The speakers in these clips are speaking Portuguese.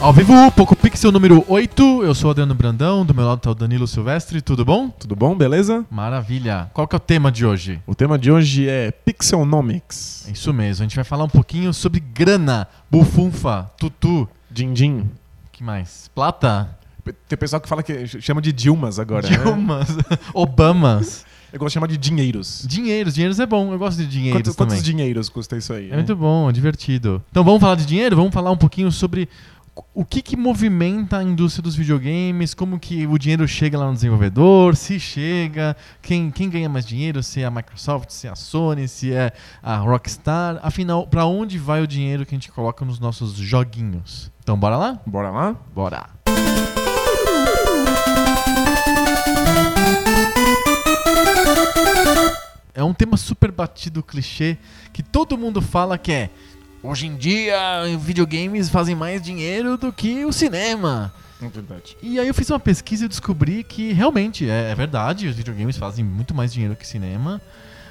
Ao vivo, Poco Pixel número 8. Eu sou o Adriano Brandão, do meu lado tá o Danilo Silvestre. Tudo bom? Tudo bom, beleza? Maravilha. Qual que é o tema de hoje? O tema de hoje é Pixelnomics. É isso mesmo, a gente vai falar um pouquinho sobre grana, bufunfa, tutu, Din Din. que mais? Plata? Tem pessoal que fala que chama de Dilmas agora, né? Dilmas, Obamas. Eu gosto de chamar de dinheiros. Dinheiros, dinheiros é bom, eu gosto de dinheiros Quantos, também. quantos dinheiros custa isso aí? É né? muito bom, é divertido. Então vamos falar de dinheiro? Vamos falar um pouquinho sobre o que, que movimenta a indústria dos videogames, como que o dinheiro chega lá no desenvolvedor, se chega, quem, quem ganha mais dinheiro, se é a Microsoft, se é a Sony, se é a Rockstar. Afinal, para onde vai o dinheiro que a gente coloca nos nossos joguinhos? Então bora lá? Bora lá? Bora! É um tema super batido, clichê, que todo mundo fala que é Hoje em dia, videogames fazem mais dinheiro do que o cinema. É verdade. E aí eu fiz uma pesquisa e descobri que realmente é, é verdade, os videogames fazem muito mais dinheiro que cinema.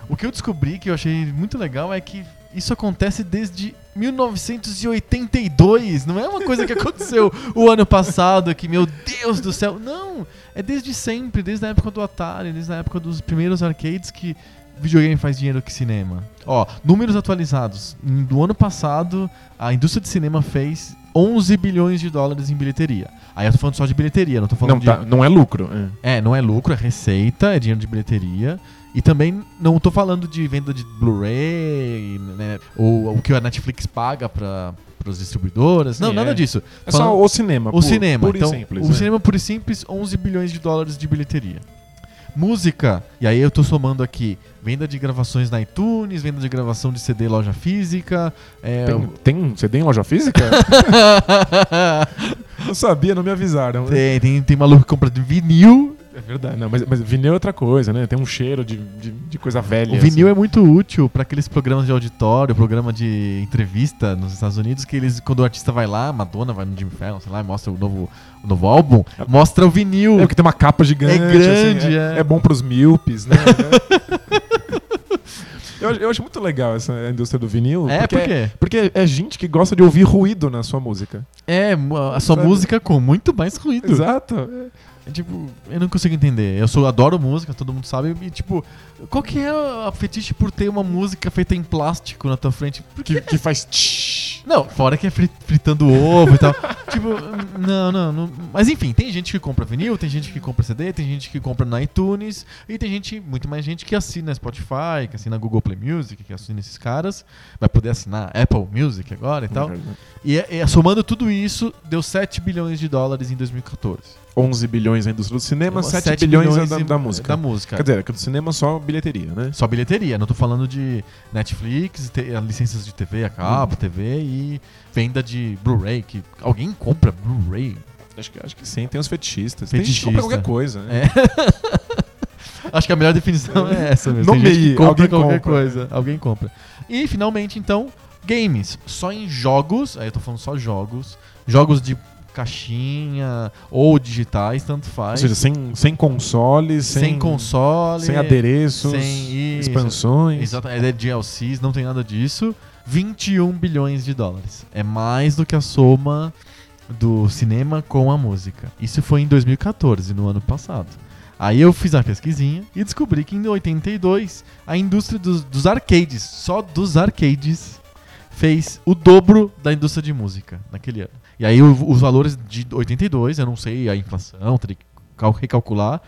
O que eu descobri que eu achei muito legal é que isso acontece desde 1982. Não é uma coisa que aconteceu o ano passado, que, meu Deus do céu. Não, é desde sempre, desde a época do Atari, desde a época dos primeiros arcades que videogame faz dinheiro que cinema. Ó, números atualizados. Do ano passado, a indústria de cinema fez 11 bilhões de dólares em bilheteria. Aí eu tô falando só de bilheteria, não tô falando Não, de... tá, não é lucro. é. É, não é lucro, é receita, é dinheiro de bilheteria. E também não tô falando de venda de Blu-ray, né? Ou o que a Netflix paga para os distribuidoras. Não, Sim, nada é. disso. É Falando- só o cinema. o cinema. Puro então, simples. o né? cinema puro e simples, 11 bilhões de dólares de bilheteria. Música, e aí eu tô somando aqui venda de gravações na iTunes, venda de gravação de CD em loja física. É, Tem, tem CD em loja física? não sabia, não me avisaram. tem, tem, tem maluco que compra de vinil. É verdade. Não, mas, mas vinil é outra coisa, né? Tem um cheiro de, de, de coisa velha. O vinil assim. é muito útil para aqueles programas de auditório, programa de entrevista nos Estados Unidos, que eles, quando o artista vai lá, Madonna vai no Jimmy Fallon, sei lá, e mostra o novo, o novo álbum, mostra o vinil. É porque tem uma capa gigante. É grande, assim, é. é. bom pros míopes, né? eu, eu acho muito legal essa indústria do vinil. É, porque por quê? Porque é gente que gosta de ouvir ruído na sua música. É, a sua Sabe? música com muito mais ruído. Exato. É, tipo, eu não consigo entender. Eu sou, adoro música, todo mundo sabe. E, tipo, qual que é a fetiche por ter uma música feita em plástico na tua frente? Que, que faz tsh. Não, fora que é fri- fritando ovo e tal. tipo, não, não, não. Mas enfim, tem gente que compra vinil, tem gente que compra CD, tem gente que compra na iTunes, e tem gente, muito mais gente que assina Spotify, que assina Google Play Music, que assina esses caras. Vai poder assinar Apple Music agora e tal. E, é- é- somando tudo isso, deu 7 bilhões de dólares em 2014. 11 bilhões na indústria do cinema, 7, 7 bilhões, é da, e- da música. Da música. Quer dizer, que do cinema só bilheteria, né? Só bilheteria, não tô falando de Netflix, te- eh, licenças de TV a cabo, TV e venda de Blu-ray, que alguém compra Blu-ray. Acho que, acho que sim, tem os fetichistas. Tem gente Fetichista. qualquer coisa, né? É. Acho que a melhor definição é essa mesmo. Tem Nomeie, gente que compra alguém qualquer compra. coisa. Alguém compra. E finalmente, então, games. Só em jogos, aí eu tô falando só jogos, jogos de caixinha ou digitais, tanto Ou faz. seja, sem, sem consoles, sem, sem, console, sem adereços, sem expansões. Exato, é DLCs, não tem nada disso. 21 bilhões de dólares. É mais do que a soma do cinema com a música. Isso foi em 2014, no ano passado. Aí eu fiz a pesquisinha e descobri que em 82 a indústria dos, dos arcades, só dos arcades, fez o dobro da indústria de música naquele ano. E aí os valores de 82, eu não sei a inflação, teria que cal- recalcular.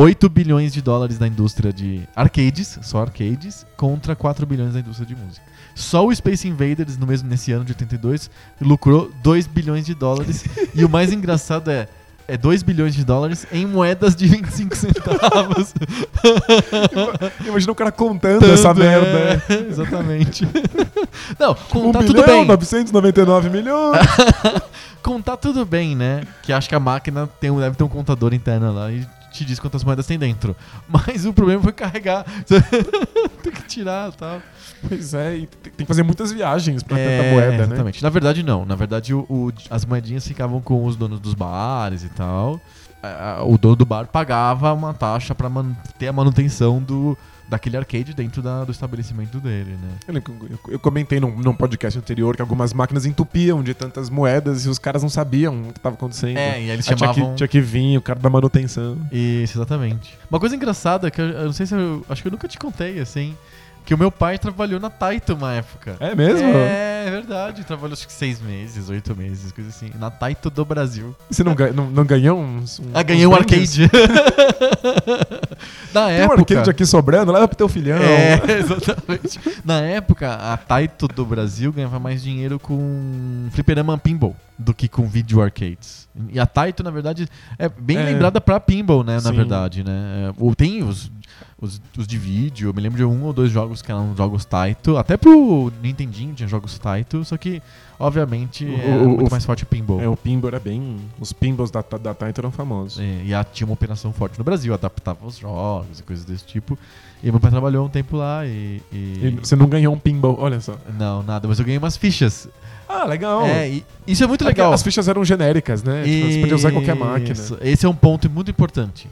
8 bilhões de dólares da indústria de arcades, só arcades, contra 4 bilhões da indústria de música. Só o Space Invaders, no mesmo nesse ano de 82, lucrou 2 bilhões de dólares. e o mais engraçado é, é 2 bilhões de dólares em moedas de 25 centavos. Imagina o cara contando essa Tanto, merda. é, exatamente. Não, 1 contar bilhão, tudo bem. 999 milhões. Contar tudo bem, né? Que acho que a máquina tem, um- deve ter um contador interno lá e te diz quantas moedas tem dentro. Mas o problema foi carregar. tem que tirar e tal. pois é, e tem que fazer muitas viagens pra É, tanta moeda, né? exatamente. Na verdade, não. Na verdade, o- o- as moedinhas ficavam com os donos dos bares e tal. O dono do bar pagava uma taxa pra manter a manutenção do, daquele arcade dentro da- do estabelecimento dele, né? Eu, eu- eu comentei num, num podcast anterior que algumas máquinas entupiam de tantas moedas e os caras não sabiam o que estava acontecendo. É, e aí eles Aí tinha, chamavam... que, tinha que vir o cara da manutenção. Isso, exatamente. Uma coisa engraçada, que eu, eu não sei se eu... Acho que eu nunca te contei, assim... Que o meu pai trabalhou na Taito uma época. É mesmo? É, é verdade. Trabalhou acho que seis meses, oito meses, coisa assim. Na Taito do Brasil. Você não, ganha- não, não ganhou uns. uns Ah, ganhei um arcade. Na Tem um época... arcade aqui sobrando, leva pro teu filhão. É, exatamente. Na época, a Taito do Brasil ganhava mais dinheiro com fliperama pinball do que com video arcades. E a Taito, na verdade, é bem É. lembrada pra pinball, né? Na Sim. verdade, né? É, Ou tem os, os, os de vídeo, eu me lembro de um ou dois jogos que eram jogos Taito. Até pro Nintendinho tinha jogos Taito, só que, obviamente, O- é o- muito o- mais forte o pinball. É, o pinball era bem. Os pinballs da, da Taito eram famosos. É, e a, tinha uma operação forte no Brasil, adaptava os jogos e coisas desse tipo. E meu pai trabalhou um tempo lá e. e- E você não ganhou um pinball, olha só. Não, nada, mas eu ganhei umas fichas. Ah, legal. É, isso é muito legal. As fichas eram genéricas, né? Tipo, você podia usar qualquer máquina. Esse é um ponto muito importante.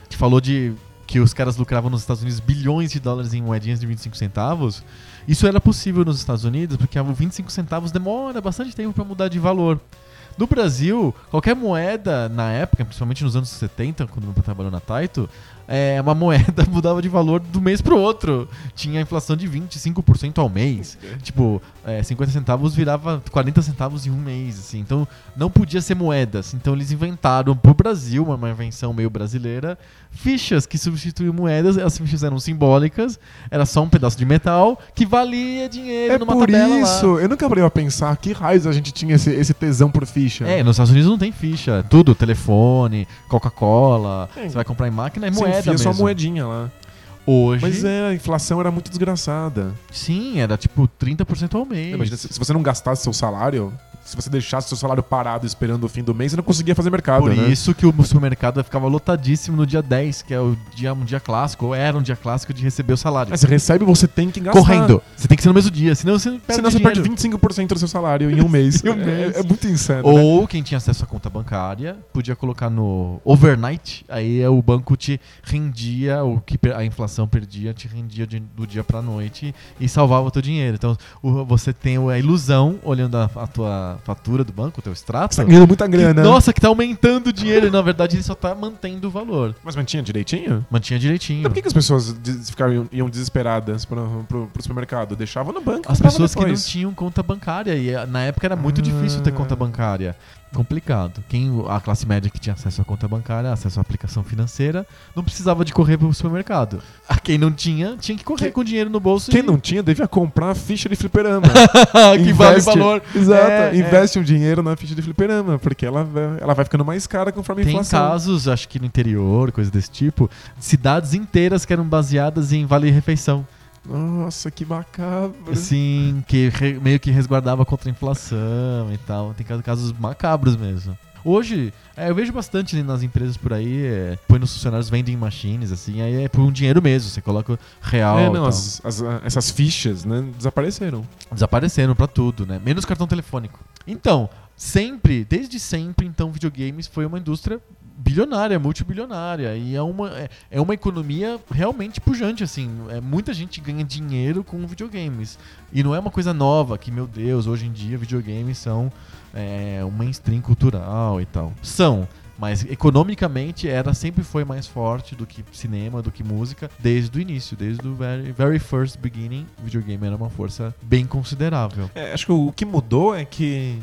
A gente falou de que os caras lucravam nos Estados Unidos bilhões de dólares em moedinhas de 25 centavos. Isso era possível nos Estados Unidos porque o 25 centavos demora bastante tempo para mudar de valor. No Brasil, qualquer moeda na época, principalmente nos anos 70, quando meu pai trabalhou na Taito, é, uma moeda mudava de valor do mês pro outro. Tinha inflação de 25% ao mês. Tipo, é, 50 centavos virava 40 centavos em um mês, assim. Então, não podia ser moedas. Então, eles inventaram pro Brasil, uma, invenção meio brasileira, fichas que substituíam moedas. As fichas eram simbólicas, era só um pedaço de metal que valia dinheiro É numa por tabela lá. isso, eu nunca parei a pensar que raios a gente tinha esse, esse tesão por ficha. É, nos Estados Unidos não tem ficha. Tudo, telefone, Coca-Cola. Você vai comprar em máquina, é Você moeda mesmo. só moedinha lá. Hoje, Mas é, a inflação era muito desgraçada. sim, era tipo 30% ao mês. Imagina, se se você não gastasse seu salário, se você deixasse seu salário parado esperando o fim do mês, você não conseguia fazer mercado, Por né? isso que o supermercado ficava lotadíssimo no dia 10, que é o dia, um dia clássico, ou era um dia clássico de receber o salário. Aí você recebe, você tem que gastar. Correndo. Você tem que ser no mesmo dia, senão você perde Senão você dinheiro. perde 25% do seu salário em um mês. Em um É- mês. É, muito insano. né? Ou quem tinha acesso à conta bancária podia colocar no overnight, aí é o banco te rendia, o que a inflação perdia, te rendia de- do dia pra noite e salvava o teu dinheiro. Então o- você tem a ilusão, olhando a, a tua fatura do banco, o teu extrato, Você tá ganhando muita que, grana. nossa, que tá aumentando o dinheiro e na verdade ele só tá mantendo o valor. Mas mantinha direitinho? Mantinha direitinho. Então por que, que as pessoas des- ficaram, iam desesperadas pro, pro, pro supermercado? Deixavam no banco. As pessoas que não depois. tinham conta bancária. E eh, na época era muito Ah. difícil ter conta bancária. Complicado. Quem, a classe média que tinha acesso à conta bancária, acesso à aplicação financeira, não precisava de correr pro supermercado. A quem não tinha, tinha que correr Quem- com dinheiro no bolso. Quem e- não tinha devia comprar a ficha de fliperama. que vale Investe- valor. Exato. É, Investe um dinheiro na ficha de fliperama, porque ela, vai- ela vai ficando mais cara conforme a Tem inflação. casos, acho que no interior, coisa desse tipo, de cidades inteiras que eram baseadas em vale-refeição. Nossa, que macabro. Assim, que re- meio que resguardava contra a inflação e tal. Tem ca- casos macabros mesmo. Hoje, é, eu vejo bastante nas empresas por aí, é, põe nos funcionários vending machines, assim, aí é por um dinheiro mesmo, você coloca real. É, não, as- as- essas fichas, né, desapareceram. Desapareceram pra tudo, né? Menos cartão telefônico. Então, sempre, desde sempre, então, videogames foi uma indústria bilionária, multibilionária. E é uma, é, é uma economia realmente pujante, assim. É, muita gente ganha dinheiro com videogames. E não é uma coisa nova, que, meu Deus, hoje em dia videogames são é, um mainstream cultural e tal. São. Mas economicamente era sempre foi mais forte do que cinema, do que música, desde o início, desde o very, very first beginning, videogame era uma força bem considerável. É, acho que o que mudou é que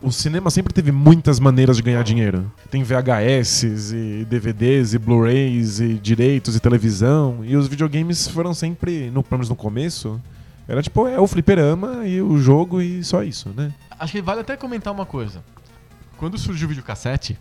o cinema sempre teve muitas maneiras de ganhar dinheiro. Tem VHS e DVDs e Blu-rays e direitos e televisão. E os videogames foram sempre, no, pelo menos no começo, era tipo, é o fliperama e o jogo e só isso, né? Acho que vale até comentar uma coisa. Quando surgiu o videocassete,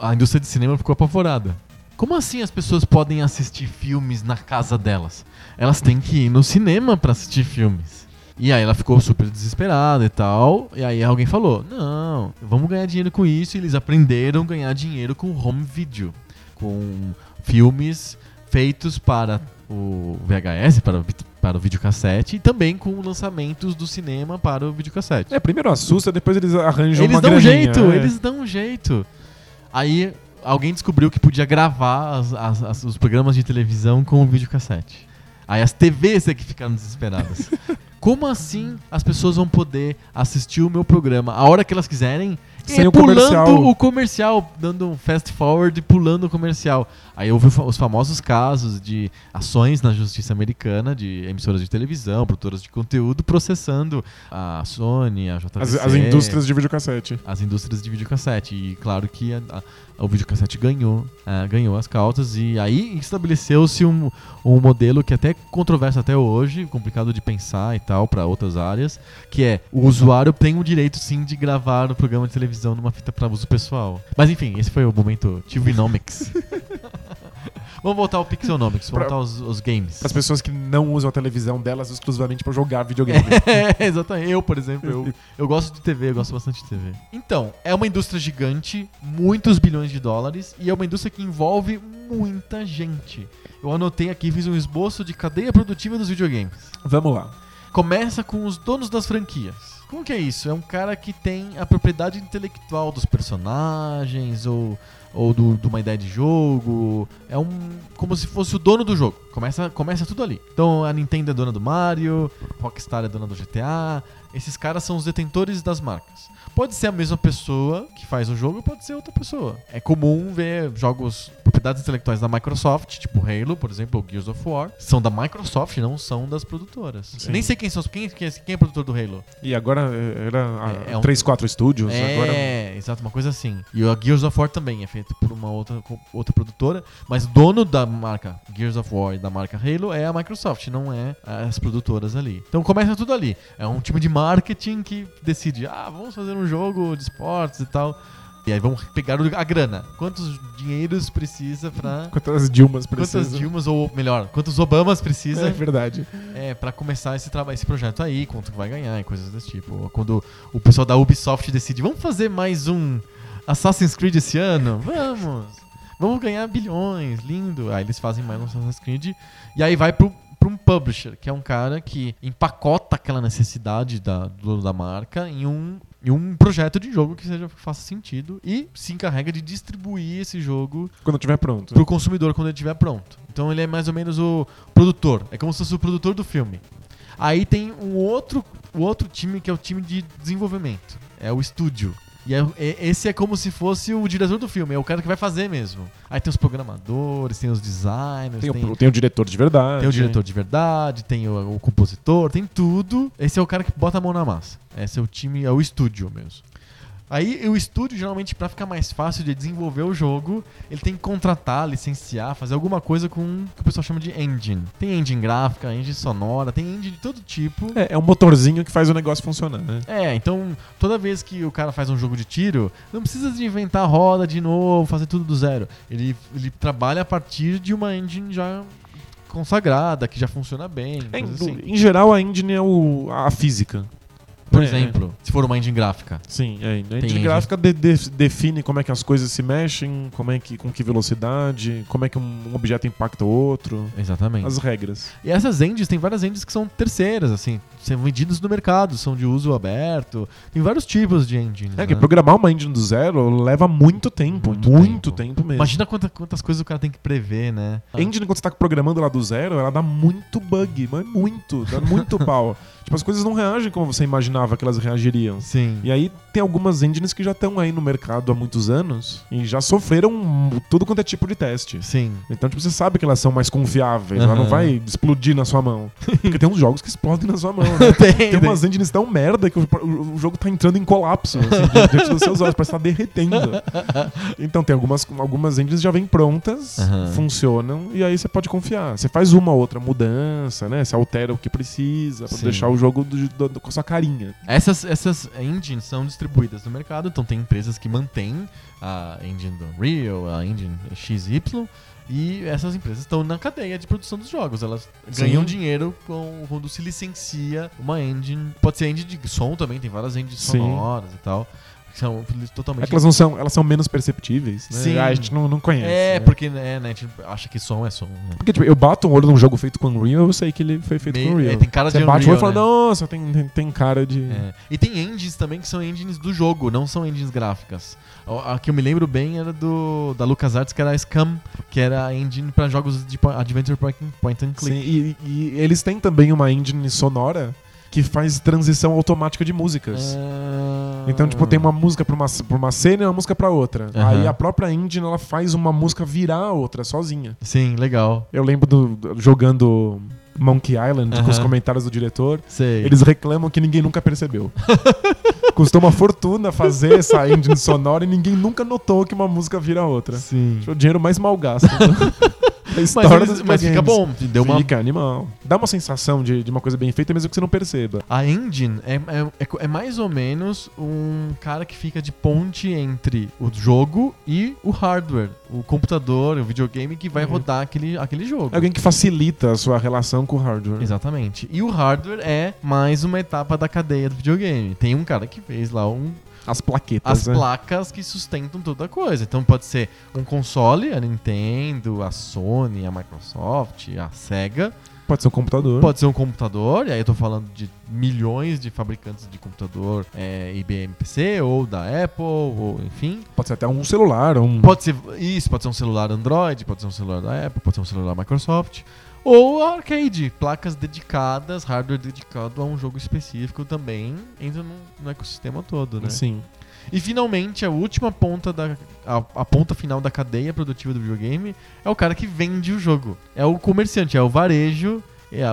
a indústria de cinema ficou apavorada. Como assim as pessoas podem assistir filmes na casa delas? Elas têm que ir no cinema pra assistir filmes. E aí ela ficou super desesperada e tal. E aí alguém falou: Não, vamos ganhar dinheiro com isso. E eles aprenderam a ganhar dinheiro com home video. Com filmes feitos para o VHS, para o, para o videocassete. E também com lançamentos do cinema para o videocassete. É, primeiro assusta, depois eles arranjam Eles uma dão um jeito, é. eles dão um jeito. Aí alguém descobriu que podia gravar as- as- as- os programas de televisão com o videocassete. Aí as TVs é que ficaram desesperadas. Como assim as pessoas vão poder assistir o meu programa a hora que elas quiserem? Sem e o pulando comercial. o comercial, dando um fast forward e pulando o comercial. Aí houve os famosos casos de ações na justiça americana de emissoras de televisão, produtoras de conteúdo, processando a Sony, a JVC, As, as indústrias de videocassete. as indústrias de videocassete. E claro que a- a- o videocassete ganhou, ah, ganhou as causas e aí estabeleceu-se um, um modelo que até é controverso até hoje, complicado de pensar e tal para outras áreas, que é o usuário tem o direito sim de gravar o programa de televisão numa fita para uso pessoal. Mas enfim, esse foi o momento TVnomics. Vamos voltar ao Pixelnomics, vamos voltar aos, aos games. As pessoas que não usam a televisão delas exclusivamente pra jogar videogame. É, exatamente. Eu, por exemplo, eu, eu gosto de TV, eu gosto bastante de TV. Então, é uma indústria gigante, muitos bilhões de dólares, e é uma indústria que envolve muita gente. Eu anotei aqui, fiz um esboço de cadeia produtiva dos videogames. Vamos lá. Começa com os donos das franquias. Como que é isso? É um cara que tem a propriedade intelectual dos personagens ou, ou do- de uma ideia de jogo. É um como se fosse o dono do jogo. Começa, começa tudo ali. Então a Nintendo é dona do Mario, Rockstar é dona do GTA. Esses caras são os detentores das marcas. Pode ser a mesma pessoa que faz o jogo, pode ser outra pessoa. É comum ver jogos, propriedades intelectuais da Microsoft, tipo Halo, por exemplo, ou Gears of War, são da Microsoft, não são das produtoras. Sim. Nem sei quem são, quem, quem, quem é produtor do Halo. E agora era a É, é um- 3, 4 estúdios. É, Agora exato, uma coisa assim. E o Gears of War também é feito por uma outra, outra produtora, mas dono da marca Gears of War e da marca Halo é a Microsoft, não é as produtoras ali. Então começa tudo ali. É um time de marketing que decide, ah, vamos fazer um jogo de esportes e tal. E aí vamos pegar a grana. Quantos dinheiros precisa pra... quantas Dilmas precisam. Quantas Dilmas, ou melhor, quantos Obamas precisa É verdade. é, para começar esse trabalho, esse projeto aí, quanto vai ganhar e coisas desse tipo. Quando o pessoal da Ubisoft decide, vamos fazer mais um Assassin's Creed esse ano? Vamos! Vamos ganhar bilhões, lindo. Aí eles fazem mais um Assassin's Creed e aí vai pro, pra um publisher, que é um cara que empacota aquela necessidade da, do dono da marca em um, em um projeto de jogo que seja que faça sentido e se encarrega de distribuir esse jogo Quando estiver pronto. pro consumidor quando ele estiver pronto. Então ele é mais ou menos o produtor. É como se fosse o produtor do filme. Aí tem um outro, o outro time que é o time de desenvolvimento. É o estúdio. E é- é- esse é como se fosse o diretor do filme, é o cara que vai fazer mesmo. Aí tem os programadores, tem os designers, Tem, tem, o, tem o diretor de verdade. tem o diretor de verdade, tem o, o compositor, tem tudo. Esse é o cara que bota a mão na massa. Esse é o time, é o estúdio mesmo. Aí o estúdio, geralmente, pra ficar mais fácil de desenvolver o jogo, ele tem que contratar, licenciar, fazer alguma coisa com o que o pessoal chama de engine. Tem engine gráfica, engine sonora, tem engine de todo tipo. É, é um motorzinho que faz o negócio funcionar, né? É, então toda vez que o cara faz um jogo de tiro, não precisa de inventar roda de novo, fazer tudo do zero. Ele, ele trabalha a partir de uma engine já consagrada, que já funciona bem. É, assim. Em geral, a engine é o, a física. Por É, exemplo, se for uma engine gráfica. Sim, é. A engine engine. gráfica de- de- define como é que as coisas se mexem, como é que, com que velocidade, como é que um objeto impacta o outro. Exatamente. As regras. E essas engines, tem várias engines que são terceiras, assim, são vendidas no mercado, são de uso aberto. Tem vários tipos de engines. É que né? programar uma engine do zero leva muito tempo. Muito Muito, tempo. tempo. mesmo. Imagina quanta- quantas coisas o cara tem que prever, né? A engine, quando você tá programando lá do zero, ela dá muito bug, mas muito, dá muito pau. Tipo, as coisas não reagem como você imaginava que elas reagiriam. Sim. E aí tem algumas engines que já estão aí no mercado há muitos anos e já sofreram tudo quanto é tipo de teste. Sim. Então, tipo, você sabe que elas são mais confiáveis, ela não vai explodir na sua mão. Porque tem uns jogos que explodem na sua mão, né? tem, Tem umas engines tão merda que o, o- o jogo tá entrando em colapso assim, di- diante dos seus olhos, parece que tá derretendo. Então tem algumas, algumas engines já vêm prontas, Aham. funcionam, e aí você pode confiar. Você faz uma outra mudança, né? Você altera o que precisa pra Sim. deixar o jogo do- do- do- com a sua carinha. Essas, essas engines são distribuídas no mercado, então tem empresas que mantêm a engine do Unreal, a engine XY, e essas empresas estão na cadeia de produção dos jogos. Elas Sim. ganham dinheiro com- quando se licencia uma engine. Pode ser engine de som também, tem várias engines Sim. sonoras e tal. São totalmente. É que elas não são, elas são menos perceptíveis, né? Sim. Ah, A gente não, não conhece. É, né? porque né, né, a gente acha que som é som. Né? Porque, tipo, eu bato um olho num jogo feito com Unreal, eu sei que ele foi feito Meio- com Unreal. é, tem cara Você de bate o olho e Unreal, fala, né? nossa, tem, tem, tem cara de... É. E tem engines também que são engines do jogo, não são engines gráficas. A a que eu me lembro bem era do da LucasArts, que era a Scam, que era a engine para jogos de Adventure Point point and Sim, click. e, e eles têm também uma engine sonora que faz transição automática de músicas. Ah. Então, tipo, tem uma música pra uma, pra uma cena e uma música pra outra. Aham. Aí a própria engine, ela faz uma música virar a outra, sozinha. Sim, legal. Eu lembro do, do- jogando Monkey Island com os comentários do diretor. Sei. Eles reclamam que ninguém nunca percebeu. Custou uma fortuna fazer essa engine sonora e ninguém nunca notou que uma música vira a outra. Sim. Foi o dinheiro mais mal gasto. Mas, eles- mas fica bom. Deu uma Fica animal. Dá uma sensação de, de uma coisa bem feita, mesmo que você não perceba. A engine é, é, é é mais ou menos um cara que fica de ponte entre o jogo e o hardware, o computador, o videogame que vai Uhum. rodar aquele, aquele jogo. É alguém que facilita a sua relação com o hardware. Exatamente. E o hardware é mais uma etapa da cadeia do videogame. Tem um cara que fez lá um, As plaquetas, as né? placas que sustentam toda a coisa. Então pode ser um console, a Nintendo, a Sony, a Microsoft, a Sega. Pode ser um computador. Pode ser um computador, e aí eu tô falando de milhões de fabricantes de computador, é, IBM PC, ou da Apple, ou enfim. Pode ser até um celular, um... Pode ser isso, pode ser um celular Android, pode ser um celular da Apple, pode ser um celular Microsoft. Ou arcade, placas dedicadas, hardware dedicado a um jogo específico também entra no, no ecossistema todo, né? Sim. E finalmente a última ponta da a, a ponta final da cadeia produtiva do videogame é o cara que vende o jogo. É o comerciante, é o varejo,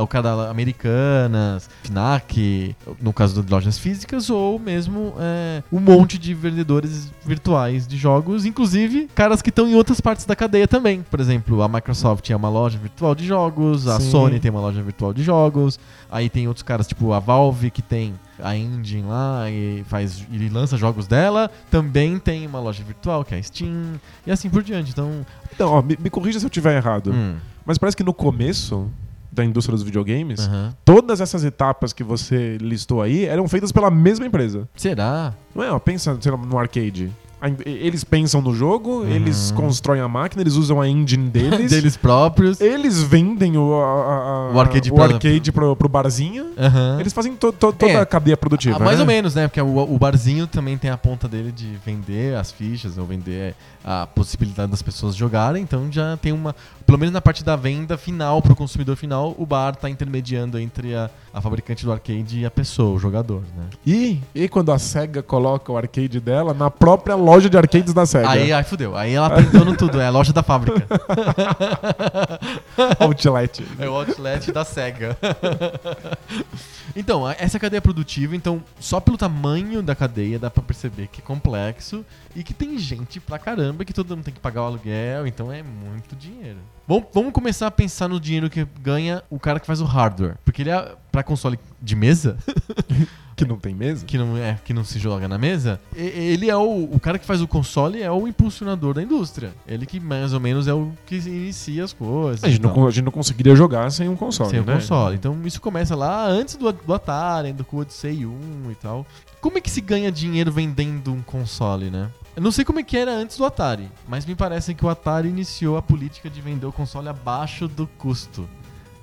o cara Americanas, Fnac, no caso de lojas físicas, ou mesmo é, um monte de vendedores virtuais de jogos, inclusive caras que estão em outras partes da cadeia também. Por exemplo, a Microsoft é uma loja virtual de jogos, a Sim. Sony tem uma loja virtual de jogos, aí tem outros caras tipo a Valve que tem a engine lá e faz e lança jogos dela, também tem uma loja virtual que é a Steam e assim por diante. Então, Então, ó, me, me corrija se eu estiver errado. hum, Mas parece que no começo da indústria dos videogames, aham. todas essas etapas que você listou aí eram feitas pela mesma empresa. será? Não é? Ó, pensa lá, no arcade. Eles pensam no jogo, Uhum. eles constroem a máquina, eles usam a engine deles. Deles próprios. Eles vendem o, a- a- O arcade o pra- arcade pro, pro barzinho. Aham. Eles fazem to- to- toda É. a cadeia produtiva. Ah, mais né? ou menos, né? Porque o, o barzinho também tem a ponta dele de vender as fichas ou vender a possibilidade das pessoas jogarem. Então já tem uma. Pelo menos na parte da venda final pro consumidor final, o bar tá intermediando entre a, a fabricante do arcade e a pessoa, o jogador, né? E, e quando a SEGA coloca o arcade dela na própria loja de arcades da SEGA. Aí, aí fudeu. Aí ela dono tudo, é a loja da fábrica. Outlet. É o outlet da SEGA. então, essa é cadeia produtiva, então, só pelo tamanho da cadeia dá pra perceber que é complexo e que tem gente pra caramba que todo mundo tem que pagar o aluguel, então é muito dinheiro. Vamos, vamos começar a pensar no dinheiro que ganha o cara que faz o hardware. Porque ele é pra console de mesa, Que não tem mesa. que não, é, que não se joga na mesa, e- ele é o, o cara que faz o console é o impulsionador da indústria. Ele que mais ou menos é o que inicia as coisas. A gente, não, a gente não conseguiria jogar sem um console. Sem o né? console. Então isso começa lá antes do, do Atari, do Odyssey 1 e tal. Como é que se ganha dinheiro vendendo um console, né? Eu não sei como é que era antes do Atari, mas me parece que o Atari iniciou a política de vender o console abaixo do custo.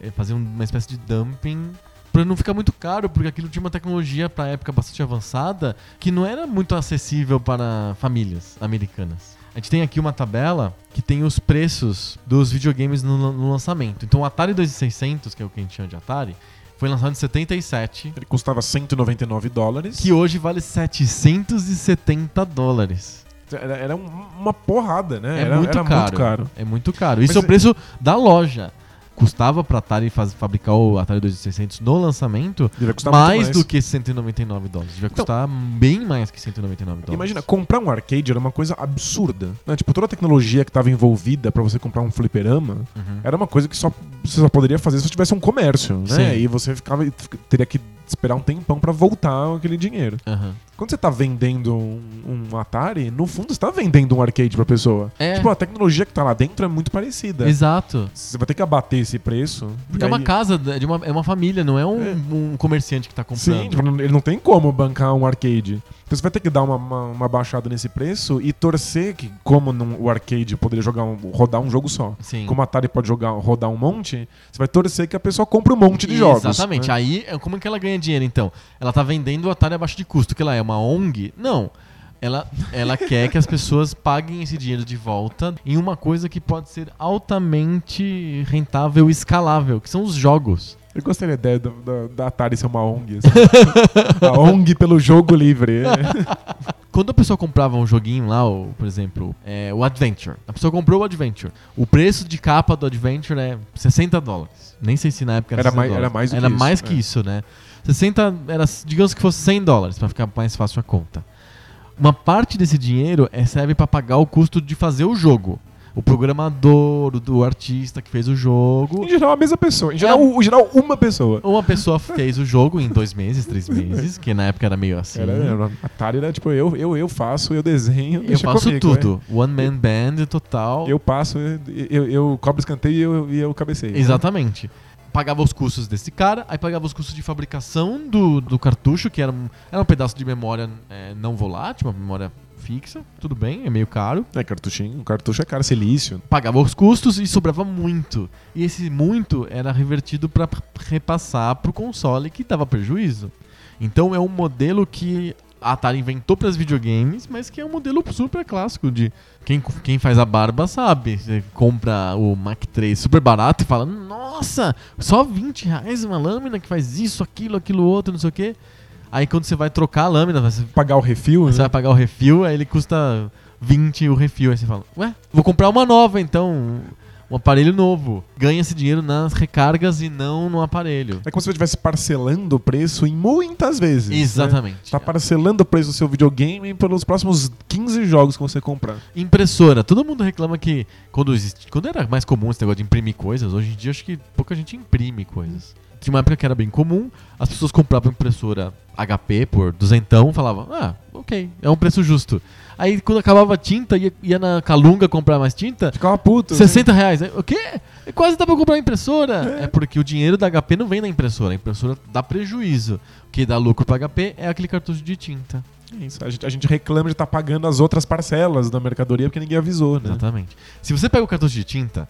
É fazer um- uma espécie de dumping pra não ficar muito caro, porque aquilo tinha uma tecnologia pra época bastante avançada que não era muito acessível para famílias americanas. A gente tem aqui uma tabela que tem os preços dos videogames no, no lançamento. Então o Atari 2600, que é o que a gente chama de Atari, foi lançado em 77, Ele custava 199 dólares. que hoje vale 770 dólares. Era, era um- uma porrada, né? É era, muito, era caro. muito caro. É muito caro. Mas Isso é o é- preço da loja. Custava pra Atari faz- fabricar o Atari 2600 no lançamento mais, muito do que 199 dólares. Devia Então- custar bem mais que 199 dólares. Imagina, comprar um arcade era uma coisa absurda. Né? Tipo, toda a tecnologia que estava envolvida pra você comprar um fliperama Uhum. era uma coisa que só, você só poderia fazer se tivesse um comércio, né? Sim. E você ficava, teria que esperar um tempão pra voltar aquele dinheiro. Aham. Quando você tá vendendo um, um Atari, no fundo você tá vendendo um arcade pra pessoa. É. Tipo, a tecnologia que tá lá dentro é muito parecida. Exato. Você vai ter que abater esse preço. Porque é uma aí- casa, de uma, é uma família, não é um, É. um comerciante que tá comprando. Sim, tipo, ele não tem como bancar um arcade. Então você vai ter que dar uma, uma, uma baixada nesse preço e torcer que, como num- o arcade poderia jogar um- rodar um jogo só, Sim. como a Atari pode jogar, rodar um monte, você vai torcer que a pessoa compre um monte de jogos. Exatamente. né? Aí, é- como é que ela ganha dinheiro, então? Ela tá vendendo o Atari abaixo de custo, que ela é uma ONG? Não. Ela, ela quer que as pessoas paguem esse dinheiro de volta em uma coisa que pode ser altamente rentável e escalável, que são os jogos. Eu gostei da ideia do- do- da Atari ser uma ONG. assim. a ONG pelo jogo livre. Quando a pessoa comprava um joguinho lá, o, por exemplo, é, o Adventure. A pessoa comprou o Adventure. O preço de capa do Adventure é 60 dólares. Nem sei se na época era, Era 60 mais- dólares. era mais Era que isso, mais que é. isso, né? 60, era, digamos que fosse 100 dólares, pra ficar mais fácil a conta. Uma parte desse dinheiro é, serve pra pagar o custo de fazer o jogo. O programador, o do artista que fez o jogo. Em geral, a mesma pessoa. Em geral, É. em geral uma pessoa. Uma pessoa fez o jogo em dois meses, três meses, que na época era meio assim. Era, era, Atari era tipo, eu, eu, eu faço, eu desenho, Eu faço comigo, tudo. One man band total. né? Eu passo, eu, eu, eu cobro escanteio e eu, e eu cabeceio. Exatamente. Pagava os custos desse cara, aí pagava os custos de fabricação do, do cartucho, que era um, era um pedaço de memória é, não volátil, uma memória fixa. Tudo bem, é meio caro. É, cartuchinho. Cartucho é caro, silício. Pagava os custos e sobrava muito. E esse muito era revertido para repassar pro console que dava prejuízo. Então é um modelo que a Atari inventou para os videogames, mas que é um modelo super clássico de quem, quem faz a barba sabe. Você compra o Mac 3 super barato e fala: Nossa, só 20 reais uma lâmina que faz isso, aquilo, aquilo outro, não sei o quê. Aí quando você vai trocar a lâmina, você Pagar o refil, você né? vai pagar o refil, aí ele custa 20 o refil. Aí você fala, ué, vou comprar uma nova então, um aparelho novo. Ganha esse dinheiro nas recargas e não no aparelho. É como se você estivesse parcelando o preço em muitas vezes. né? Exatamente. Tá parcelando o preço do seu videogame pelos próximos 15 jogos que você comprar. Impressora. Todo mundo reclama que quando existe, quando era mais comum esse negócio de imprimir coisas, hoje em dia acho que pouca gente imprime coisas. Tinha uma época que era bem comum, as pessoas compravam impressora HP por duzentão, falavam, ah, ok, é um preço justo. Aí quando acabava a tinta, ia, ia na Calunga comprar mais tinta, Ficava puto. 60 reais. né? O quê? Quase dá pra comprar uma impressora. É. porque o dinheiro da HP não vem na impressora. A impressora dá prejuízo. O que dá lucro pra HP é aquele cartucho de tinta. É isso. A gente, a gente reclama de estar pagando as outras parcelas da mercadoria porque ninguém avisou, né? Exatamente. Se você pega o cartucho de tinta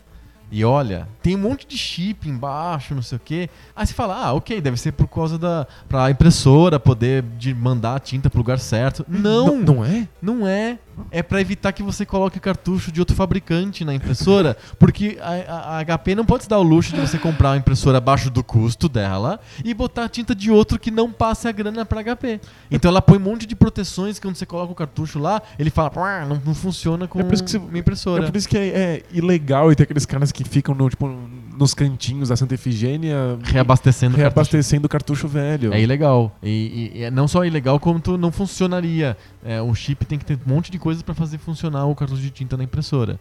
e olha, tem um monte de chip embaixo, não sei o quê. Aí você fala, ah, ok, deve ser por causa da. pra impressora poder de mandar a tinta pro lugar certo. Não, Não, não é? Não é. É pra evitar que você coloque cartucho de outro fabricante na impressora, porque a, a- a HP não pode se dar o luxo de você comprar uma impressora abaixo do custo dela e botar a tinta de outro que não passe a grana pra HP. Então ela põe um monte de proteções que quando você coloca o cartucho lá, ele fala, "Pá, não, não funciona com É por isso que você- minha impressora. É por isso que é, é ilegal e tem aqueles caras que ficam no, tipo, nos cantinhos da Santa Efigênia Reabastecendo cartucho. reabastecendo o cartucho velho. É ilegal. E, e- e é não só ilegal, quanto não funcionaria. É, o chip tem que ter um monte de coisas para fazer funcionar o cartucho de tinta na impressora.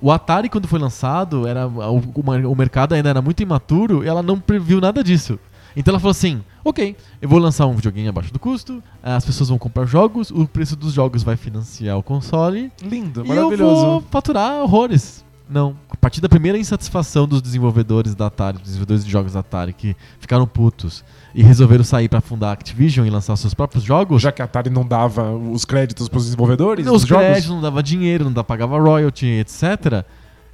O Atari, quando foi lançado, era, o, o o mercado ainda era muito imaturo e ela não previu nada disso. Então ela falou assim: ok, eu vou lançar um videogame abaixo do custo, as pessoas vão comprar jogos, o preço dos jogos vai financiar o console Lindo, e eu maravilhoso. vou faturar horrores. Não. A partir da primeira insatisfação dos desenvolvedores da Atari, dos desenvolvedores de jogos da Atari, que ficaram putos e resolveram sair pra fundar a Activision e lançar seus próprios jogos, Já que a Atari não dava os créditos pros desenvolvedores os dos jogos. créditos não dava dinheiro, não dava, pagava royalty, etc.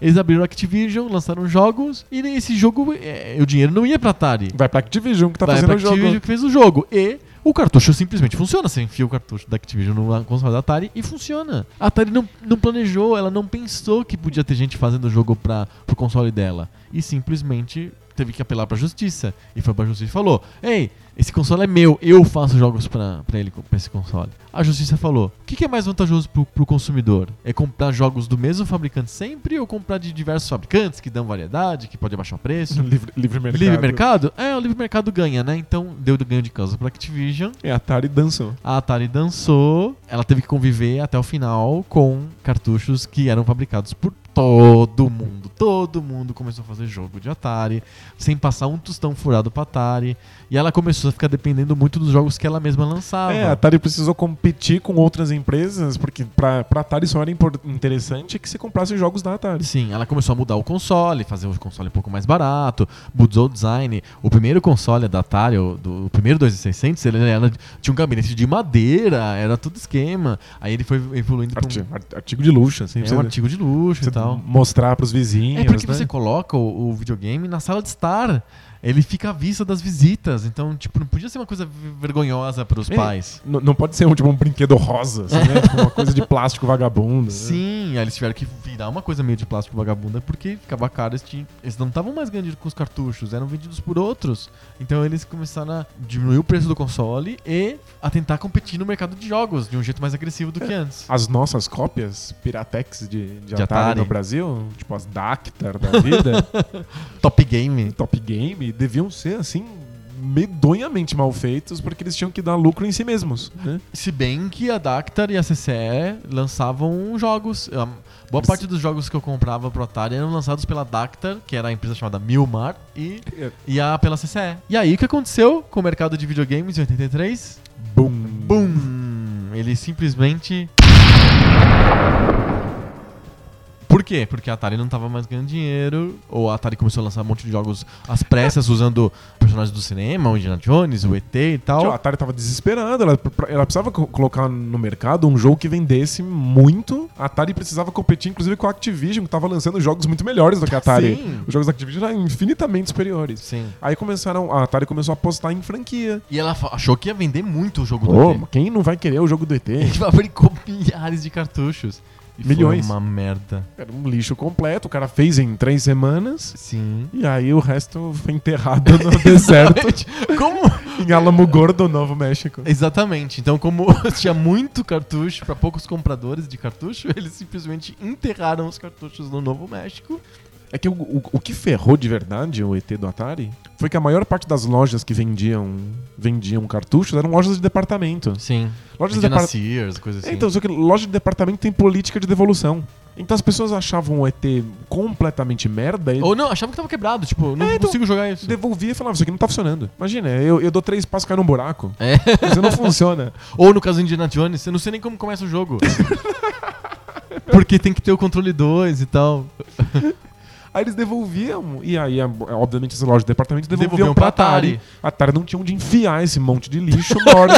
Eles abriram a Activision, lançaram jogos e esse jogo, é, o dinheiro não ia pra Atari. Vai pra Activision que tá Vai fazendo pra o jogo. Activision que fez o jogo. E o cartucho simplesmente funciona. Você enfia o cartucho da Activision no console da Atari e funciona. A Atari não, não planejou, ela não pensou que podia ter gente fazendo o jogo pra, pro console dela. E simplesmente teve que apelar pra justiça. E foi pra justiça e falou: Ei, esse console é meu, eu faço jogos pra, pra ele, pra esse console. A justiça falou: O que, que é mais vantajoso pro, pro consumidor? É comprar jogos do mesmo fabricante sempre ou comprar de diversos fabricantes que dão variedade, que pode abaixar o preço? livre, livre mercado. Livre mercado? É, o livre mercado ganha, né? Então deu ganho de causa pra Activision. É, a Atari dançou. A Atari dançou. Ela teve que conviver até o final com cartuchos que eram fabricados por todo mundo. Todo mundo começou a fazer jogo de Atari, sem passar um tostão furado pra Atari. E ela começou a ficar dependendo muito dos jogos que ela mesma lançava. É, a Atari precisou competir com outras empresas, porque pra, pra Atari só era interessante que você comprasse jogos da Atari. Sim, ela começou a mudar o console, fazer o console um pouco mais barato, mudou o design. O primeiro console da Atari, o, do, o primeiro 2600, ele era- tinha um gabinete de madeira, era tudo esquema. Aí ele foi evoluindo para Arti- ar- artigo de luxo, assim. um, é um artigo de luxo você e tal. Mostrar pros vizinhos, É porque né? você coloca o, o videogame na sala de estar. Ele fica à vista das visitas. Então, tipo, não podia ser uma coisa vergonhosa pros É. pais. N- não pode ser um, tipo, um brinquedo rosa, assim, né? Tipo, uma coisa de plástico vagabundo. né? Sim, aí eles tiveram que virar uma coisa meio de plástico vagabunda porque ficava caro. Eles, tinham- eles não estavam mais ganhando com os cartuchos, eram vendidos por outros. Então eles começaram a diminuir o preço do console e a tentar competir no mercado de jogos de um jeito mais agressivo do que antes. As nossas cópias Piratex de, de, De Atari, Atari. no Brasil, tipo as Dactar da vida, Top Game. Top Game, deviam ser assim medonhamente mal feitos porque eles tinham que dar lucro em si mesmos, né? Se bem que a Dactar e a CCE lançavam jogos. Boa parte dos jogos que eu comprava pro Atari eram lançados pela Dactar, que era a empresa chamada Milmar, e, e a pela CCE. E aí o que aconteceu com o mercado de videogames em 83? Boom. Boom! Ele simplesmente. Por quê? Porque a Atari não tava mais ganhando dinheiro, ou a Atari começou a lançar um monte de jogos às pressas, usando personagens do cinema, o Indiana Jones, o ET e tal. A Atari tava desesperada, ela, ela precisava co- colocar no mercado um jogo que vendesse muito. A Atari precisava competir, inclusive, com a Activision, que tava lançando jogos muito melhores do que a Atari. Sim. Os jogos da Activision eram infinitamente superiores. Sim. Aí começaram, a Atari começou a apostar em franquia. E ela achou que ia vender muito o jogo do Pô, ET. quem não vai querer o jogo do ET? Ele fabricou milhares de cartuchos. E Milhões. Foi uma merda. Era um lixo completo, o cara fez em três semanas. Sim. E aí o resto foi enterrado no deserto Como? em Alamo Gordo, Novo México. Exatamente. Então, como tinha muito cartucho para poucos compradores de cartucho, eles simplesmente enterraram os cartuchos no Novo México. É que o, o, o que ferrou de verdade o ET do Atari foi que a maior parte das lojas que vendiam vendiam cartuchos eram lojas de departamento. Sim. Lojas de Indiana departamento. Sears, coisa assim. Então, só que loja de departamento tem política de devolução. Então as pessoas achavam o ET completamente merda e Ou não, achava que tava quebrado. Tipo, não É, então, consigo jogar isso. devolvia e falava, isso aqui não tá funcionando. Imagina, eu, eu dou três passos e cai num buraco. É. Isso não funciona. Ou no caso do Indiana Jones, eu não sei nem como começa o jogo. Porque tem que ter o controle 2 e tal. Aí eles devolviam, e aí, a- obviamente, essas lojas de departamento devolviam, Devolviam pra Atari. Atari. A Atari não tinha onde enfiar esse monte de lixo, uma hora,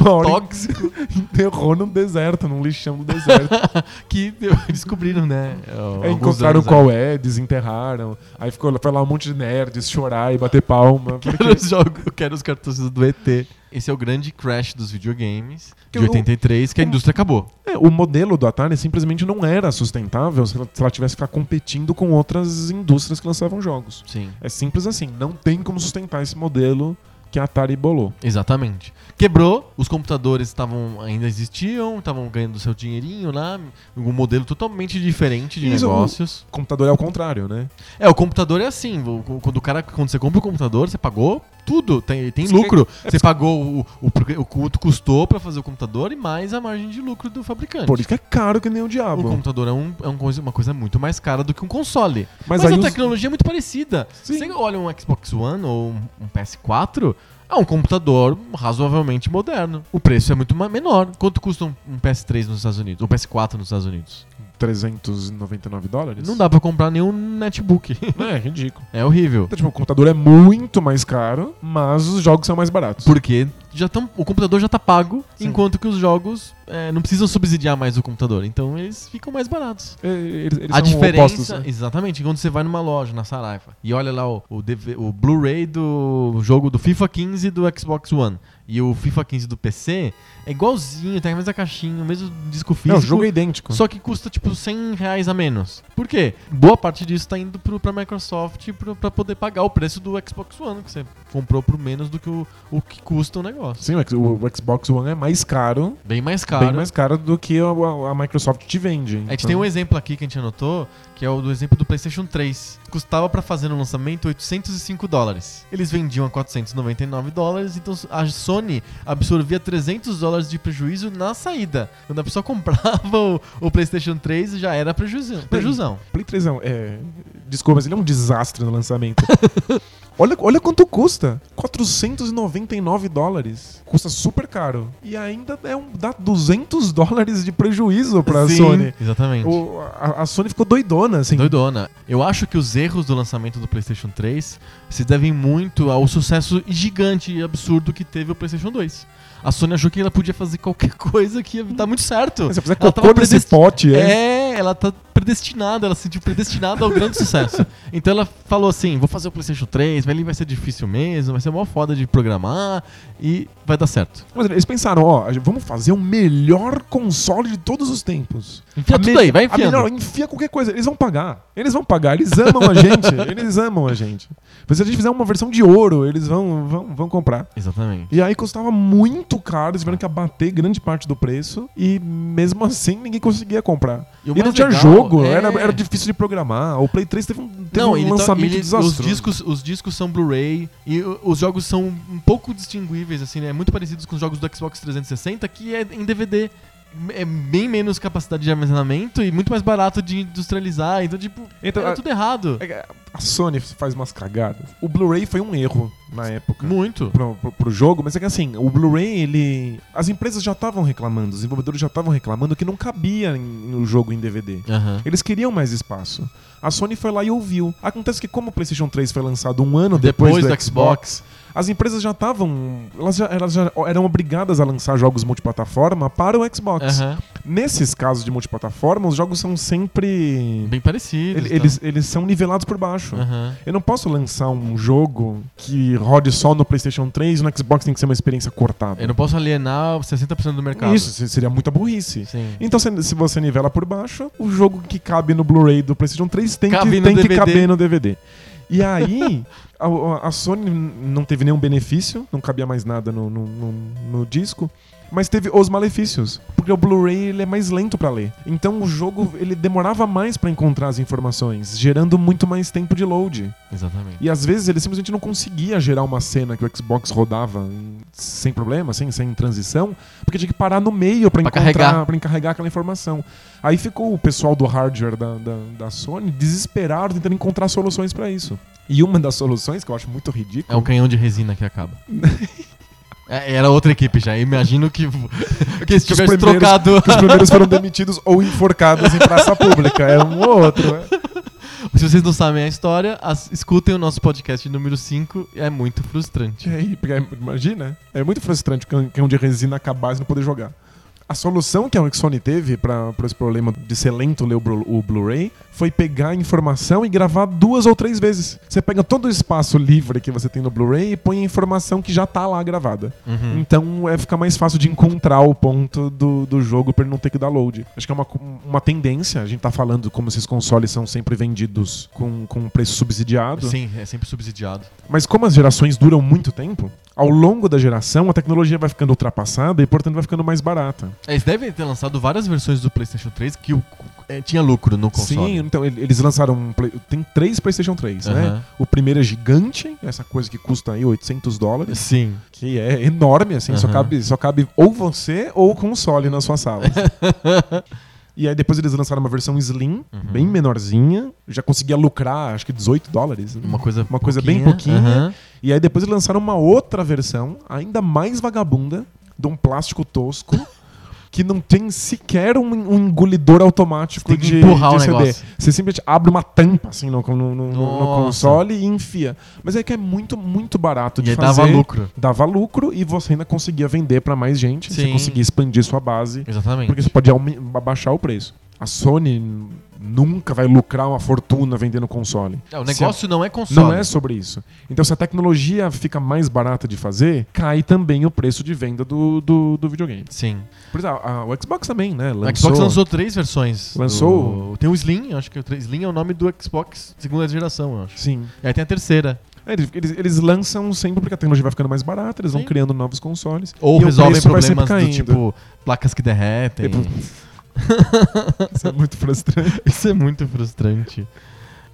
uma hora Tóxico. enterrou no deserto, num lixão do deserto. que descobriram, né? Alguns encontraram qual é, desenterraram. Aí ficou, foi lá um monte de nerds chorar e bater palma. Quero Porque os jogos, eu quero os cartuchos do ET. Esse é o grande crash dos videogames Que de o- 83, que a indústria acabou. é, o modelo do Atari simplesmente não era sustentável se ela, se ela tivesse que ficar competindo com outras indústrias que lançavam jogos. Sim. É simples assim, não tem como sustentar esse modelo que a Atari bolou. Exatamente. Quebrou, os computadores estavam ainda existiam, estavam ganhando seu dinheirinho lá, um modelo totalmente diferente de Isso, negócios. O computador é o contrário, né? É, o computador é assim, o- o- quando o cara quando você compra o computador, você pagou tudo, tem, tem lucro. é- Você pagou o, o, o quanto custou pra fazer o computador e mais a margem de lucro do fabricante. Por isso que é caro que nem o O diabo. computador é, um, é um uma coisa muito mais cara do que um console. Mas, Mas, a os- tecnologia é muito parecida. Sim. Você olha um Xbox One ou um PS4, é um computador razoavelmente moderno. O preço é muito menor. Quanto custa um, um PS3 nos Estados Unidos? Ou PS4 nos Estados Unidos? 399 dólares? Não dá pra comprar nenhum netbook. É, ridículo. é horrível. Então, tipo, o computador é muito mais caro, mas os jogos são mais baratos. Porque já tão, o computador já tá pago, Sim. enquanto que os jogos é, não precisam subsidiar mais o computador. Então eles ficam mais baratos. É, Eles, eles a diferença, opostos, né? exatamente, quando você vai numa loja, na Saraiva, e olha lá o, o, DV o Blu-ray do jogo do FIFA 15 do Xbox One e o FIFA 15 do PC, é igualzinho, tem a mesma caixinha, o mesmo disco físico. Não, o jogo é idêntico. Só que custa tipo 100 reais a menos. Por quê? Boa parte disso tá indo pro, pra Microsoft pro, pra poder pagar o preço do Xbox One, que você comprou por menos do que o, o que custa o negócio. Sim, o Xbox One é mais caro, Bem mais caro. bem mais caro do que a, Microsoft te vende. A gente Então, tem um exemplo aqui que a gente anotou, que é o do exemplo do PlayStation 3. Custava pra fazer no lançamento 805 dólares. Eles vendiam a 499 dólares, então a Sony absorvia 300 dólares de prejuízo na saída. Quando a pessoa comprava o, o PlayStation 3, já era prejuízo. Prejuzão. Play 3 é, é. Desculpa, mas ele é um desastre no lançamento. olha, olha quanto custa: 499 dólares. Custa super caro. E ainda é um, dá 200 dólares de prejuízo pra Sim, Sony. Exatamente. O- a, a Sony ficou doidona, assim. Doidona. Eu acho que os erros do lançamento do PlayStation 3 se devem muito ao sucesso gigante e absurdo que teve o PlayStation 2. A Sony achou que ela podia fazer qualquer coisa que ia dar muito certo. Se você fizer Ela cocô tava nesse predest- pote, é. É, ela tá predestinada, ela se sentiu predestinada ao grande sucesso. Então ela falou assim: vou fazer o PlayStation 3, ele vai ser difícil mesmo, vai ser uma foda de programar e vai dar certo. Mas eles pensaram, ó, vamos fazer o melhor console de todos os tempos. Enfia A tudo aí, vai enfiando. melhor- enfia qualquer coisa. Eles vão pagar. Eles vão pagar. Eles amam a gente. Eles amam a gente. Mas se a gente fizer uma versão de ouro, eles vão, vão, vão comprar. Exatamente. E aí custava muito caro, eles tiveram que abater grande parte do preço e mesmo assim ninguém conseguia comprar. E E, não tinha legal jogo, é- era, era difícil de programar. O Play 3 teve um, teve um ele tá- lançamento ele- desastroso. os discos, os discos são Blu-ray e os jogos são um pouco distinguíveis, assim, né? Muito parecidos com os jogos do Xbox 360, que é em DVD. É bem menos capacidade de armazenamento e muito mais barato de industrializar. Então, tipo, Então, era a- tudo errado. É A Sony faz umas cagadas. O Blu-ray foi um erro na época. Muito. Pro, pro, pro jogo, mas é que assim, o Blu-ray, ele. As empresas já estavam reclamando, os desenvolvedores já estavam reclamando que não cabia no jogo em DVD. Aham. Eles queriam mais espaço. A Sony foi lá e ouviu. Acontece que como o PlayStation 3 foi lançado um ano Depois depois, do do, Xbox, as empresas já estavam, elas já, elas já eram obrigadas a lançar jogos multiplataforma para o Xbox. Aham. Nesses casos de multiplataforma, os jogos são sempre Bem parecidos. ele- tá? eles, eles são nivelados por baixo. Aham. Eu não posso lançar um jogo que rode só no PlayStation 3 e no Xbox tem que ser uma experiência cortada. Eu não posso alienar 60% do mercado. Isso se- seria muita burrice. Sim. Então, se, se você nivela por baixo, o jogo que cabe no Blu-ray do PlayStation 3 tem, Cabe que, tem que caber no DVD. E aí, a, a Sony não teve nenhum benefício, não cabia mais nada no, no, no- no disco. Mas teve os malefícios, porque o Blu-ray ele é mais lento pra ler. Então o jogo ele demorava mais pra encontrar as informações, gerando muito mais tempo de load. Exatamente. E às vezes ele simplesmente não conseguia gerar uma cena que o Xbox rodava em- sem problema, sem, sem transição, porque tinha que parar no meio Pra encontrar, pra encarregar aquela informação. Aí ficou o pessoal do hardware da, da, da Sony desesperado tentando encontrar soluções pra isso. E uma das soluções, que eu acho muito É ridículo, um canhão de resina que acaba. É, era outra equipe já. Imagino que, que eles tivessem primeiros- trocado. que os primeiros foram demitidos ou enforcados em praça pública. É um ou outro, né? Se vocês não sabem a história, as- escutem o nosso podcast número 5. É muito frustrante. Porque é- imagina, é muito frustrante o canhão de resina acabar e não poder jogar. A solução que a Sony teve para esse problema de ser lento ler o Blu- o Blu-ray foi pegar a informação e gravar duas ou três vezes. Você pega todo o espaço livre que você tem no Blu-ray e põe a informação que já tá lá gravada. Uhum. Então é ficar mais fácil de encontrar o ponto do, do jogo para ele não ter que dar load. Acho que é uma, uma tendência. A gente tá falando como esses consoles são sempre vendidos com, com um preço subsidiado. Sim, é sempre subsidiado. Mas como as gerações duram muito tempo, ao longo da geração a tecnologia vai ficando ultrapassada e, portanto, vai ficando mais barata. Eles devem ter lançado várias versões do PlayStation 3 que o- é, tinha lucro no console. Sim, então ele- eles lançaram. um Play- tem três PlayStation 3, né? Aham. O primeiro é gigante, essa coisa que custa aí 800 dólares, Sim. que é enorme, assim, só, Aham. cabe, só cabe ou você ou o console na sua sala. E aí depois eles lançaram uma versão Slim, Uhum. bem menorzinha, já conseguia lucrar, acho que 18 dólares. Uma coisa, Uma coisa bem pouquinha. Aham. E aí depois eles lançaram uma outra versão, ainda mais vagabunda, de um plástico tosco, que não tem sequer um, um engolidor automático Você de, empurrar de o CD. negócio. Você simplesmente abre uma tampa assim no, no- no- no- console e enfia. Mas é que é muito, muito barato de E fazer. dava lucro. Dava lucro e você ainda conseguia vender pra mais gente. Você Sim. conseguia expandir sua base. Exatamente. Porque você pode aumen- abaixar o preço. A Sony nunca vai lucrar uma fortuna vendendo console. É, o Se a- negócio não é console. não é sobre isso. Então, se a tecnologia fica mais barata de fazer, cai também o preço de venda do, do, do videogame. Sim. Por exemplo, a- o Xbox também, né? O Lançou, Xbox lançou três versões. Lançou- do- Tem o Slim, acho que o Slim é o nome do Xbox segunda geração, eu acho. Sim. E aí tem a terceira. É, Eles, eles- lançam sempre porque a tecnologia vai ficando mais barata, eles vão Sim. criando novos consoles. Ou o resolvem problemas do tipo placas que derretem. Isso é muito frustrante. Isso é muito frustrante.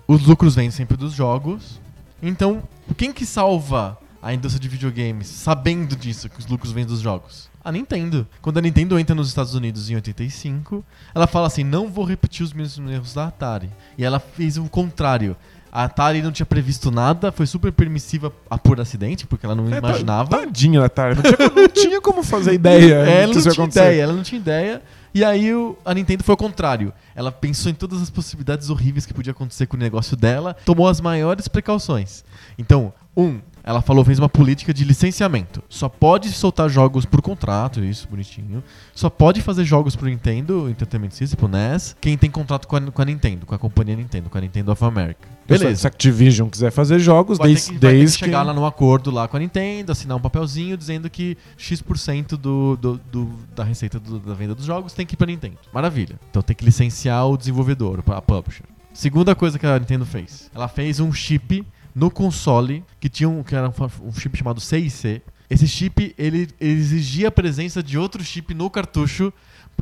Os lucros vêm sempre dos jogos. Então, quem que salva a indústria de videogames sabendo disso, que os lucros vêm dos jogos? A Nintendo. Quando a Nintendo entra nos Estados Unidos em 85, ela fala assim: não vou repetir os mesmos erros da Atari. E ela fez o contrário. A Atari não tinha previsto nada, foi super permissiva a por acidente, porque ela não É, tá- imaginava. Tadinha da Atari. Não tinha, não tinha como fazer ideia. É, ela não tinha acontecer. ideia, ela não tinha ideia. E aí o- a Nintendo foi ao contrário. Ela pensou em todas as possibilidades horríveis que podia acontecer com o negócio dela, tomou as maiores precauções. Então, um, ela falou, fez uma política de licenciamento. Só pode soltar jogos por contrato, isso, bonitinho. Só pode fazer jogos pro Nintendo Entertainment System, pro NES, quem tem contrato com a, com a Nintendo, com a companhia Nintendo, com a Nintendo of America. Beleza. Se a Activision quiser fazer jogos, Vai ter desde, que, vai ter que desde que... chegar lá num acordo lá com a Nintendo, assinar um papelzinho dizendo que X% do, do, do- da receita do- da venda dos jogos tem que ir pra Nintendo. Maravilha. Então tem que licenciar o desenvolvedor, a publisher. Segunda coisa que a Nintendo fez. Ela fez um chip no console que tinha um, que era um, chip chamado C&C. Esse chip, ele, exigia a presença de outro chip no cartucho.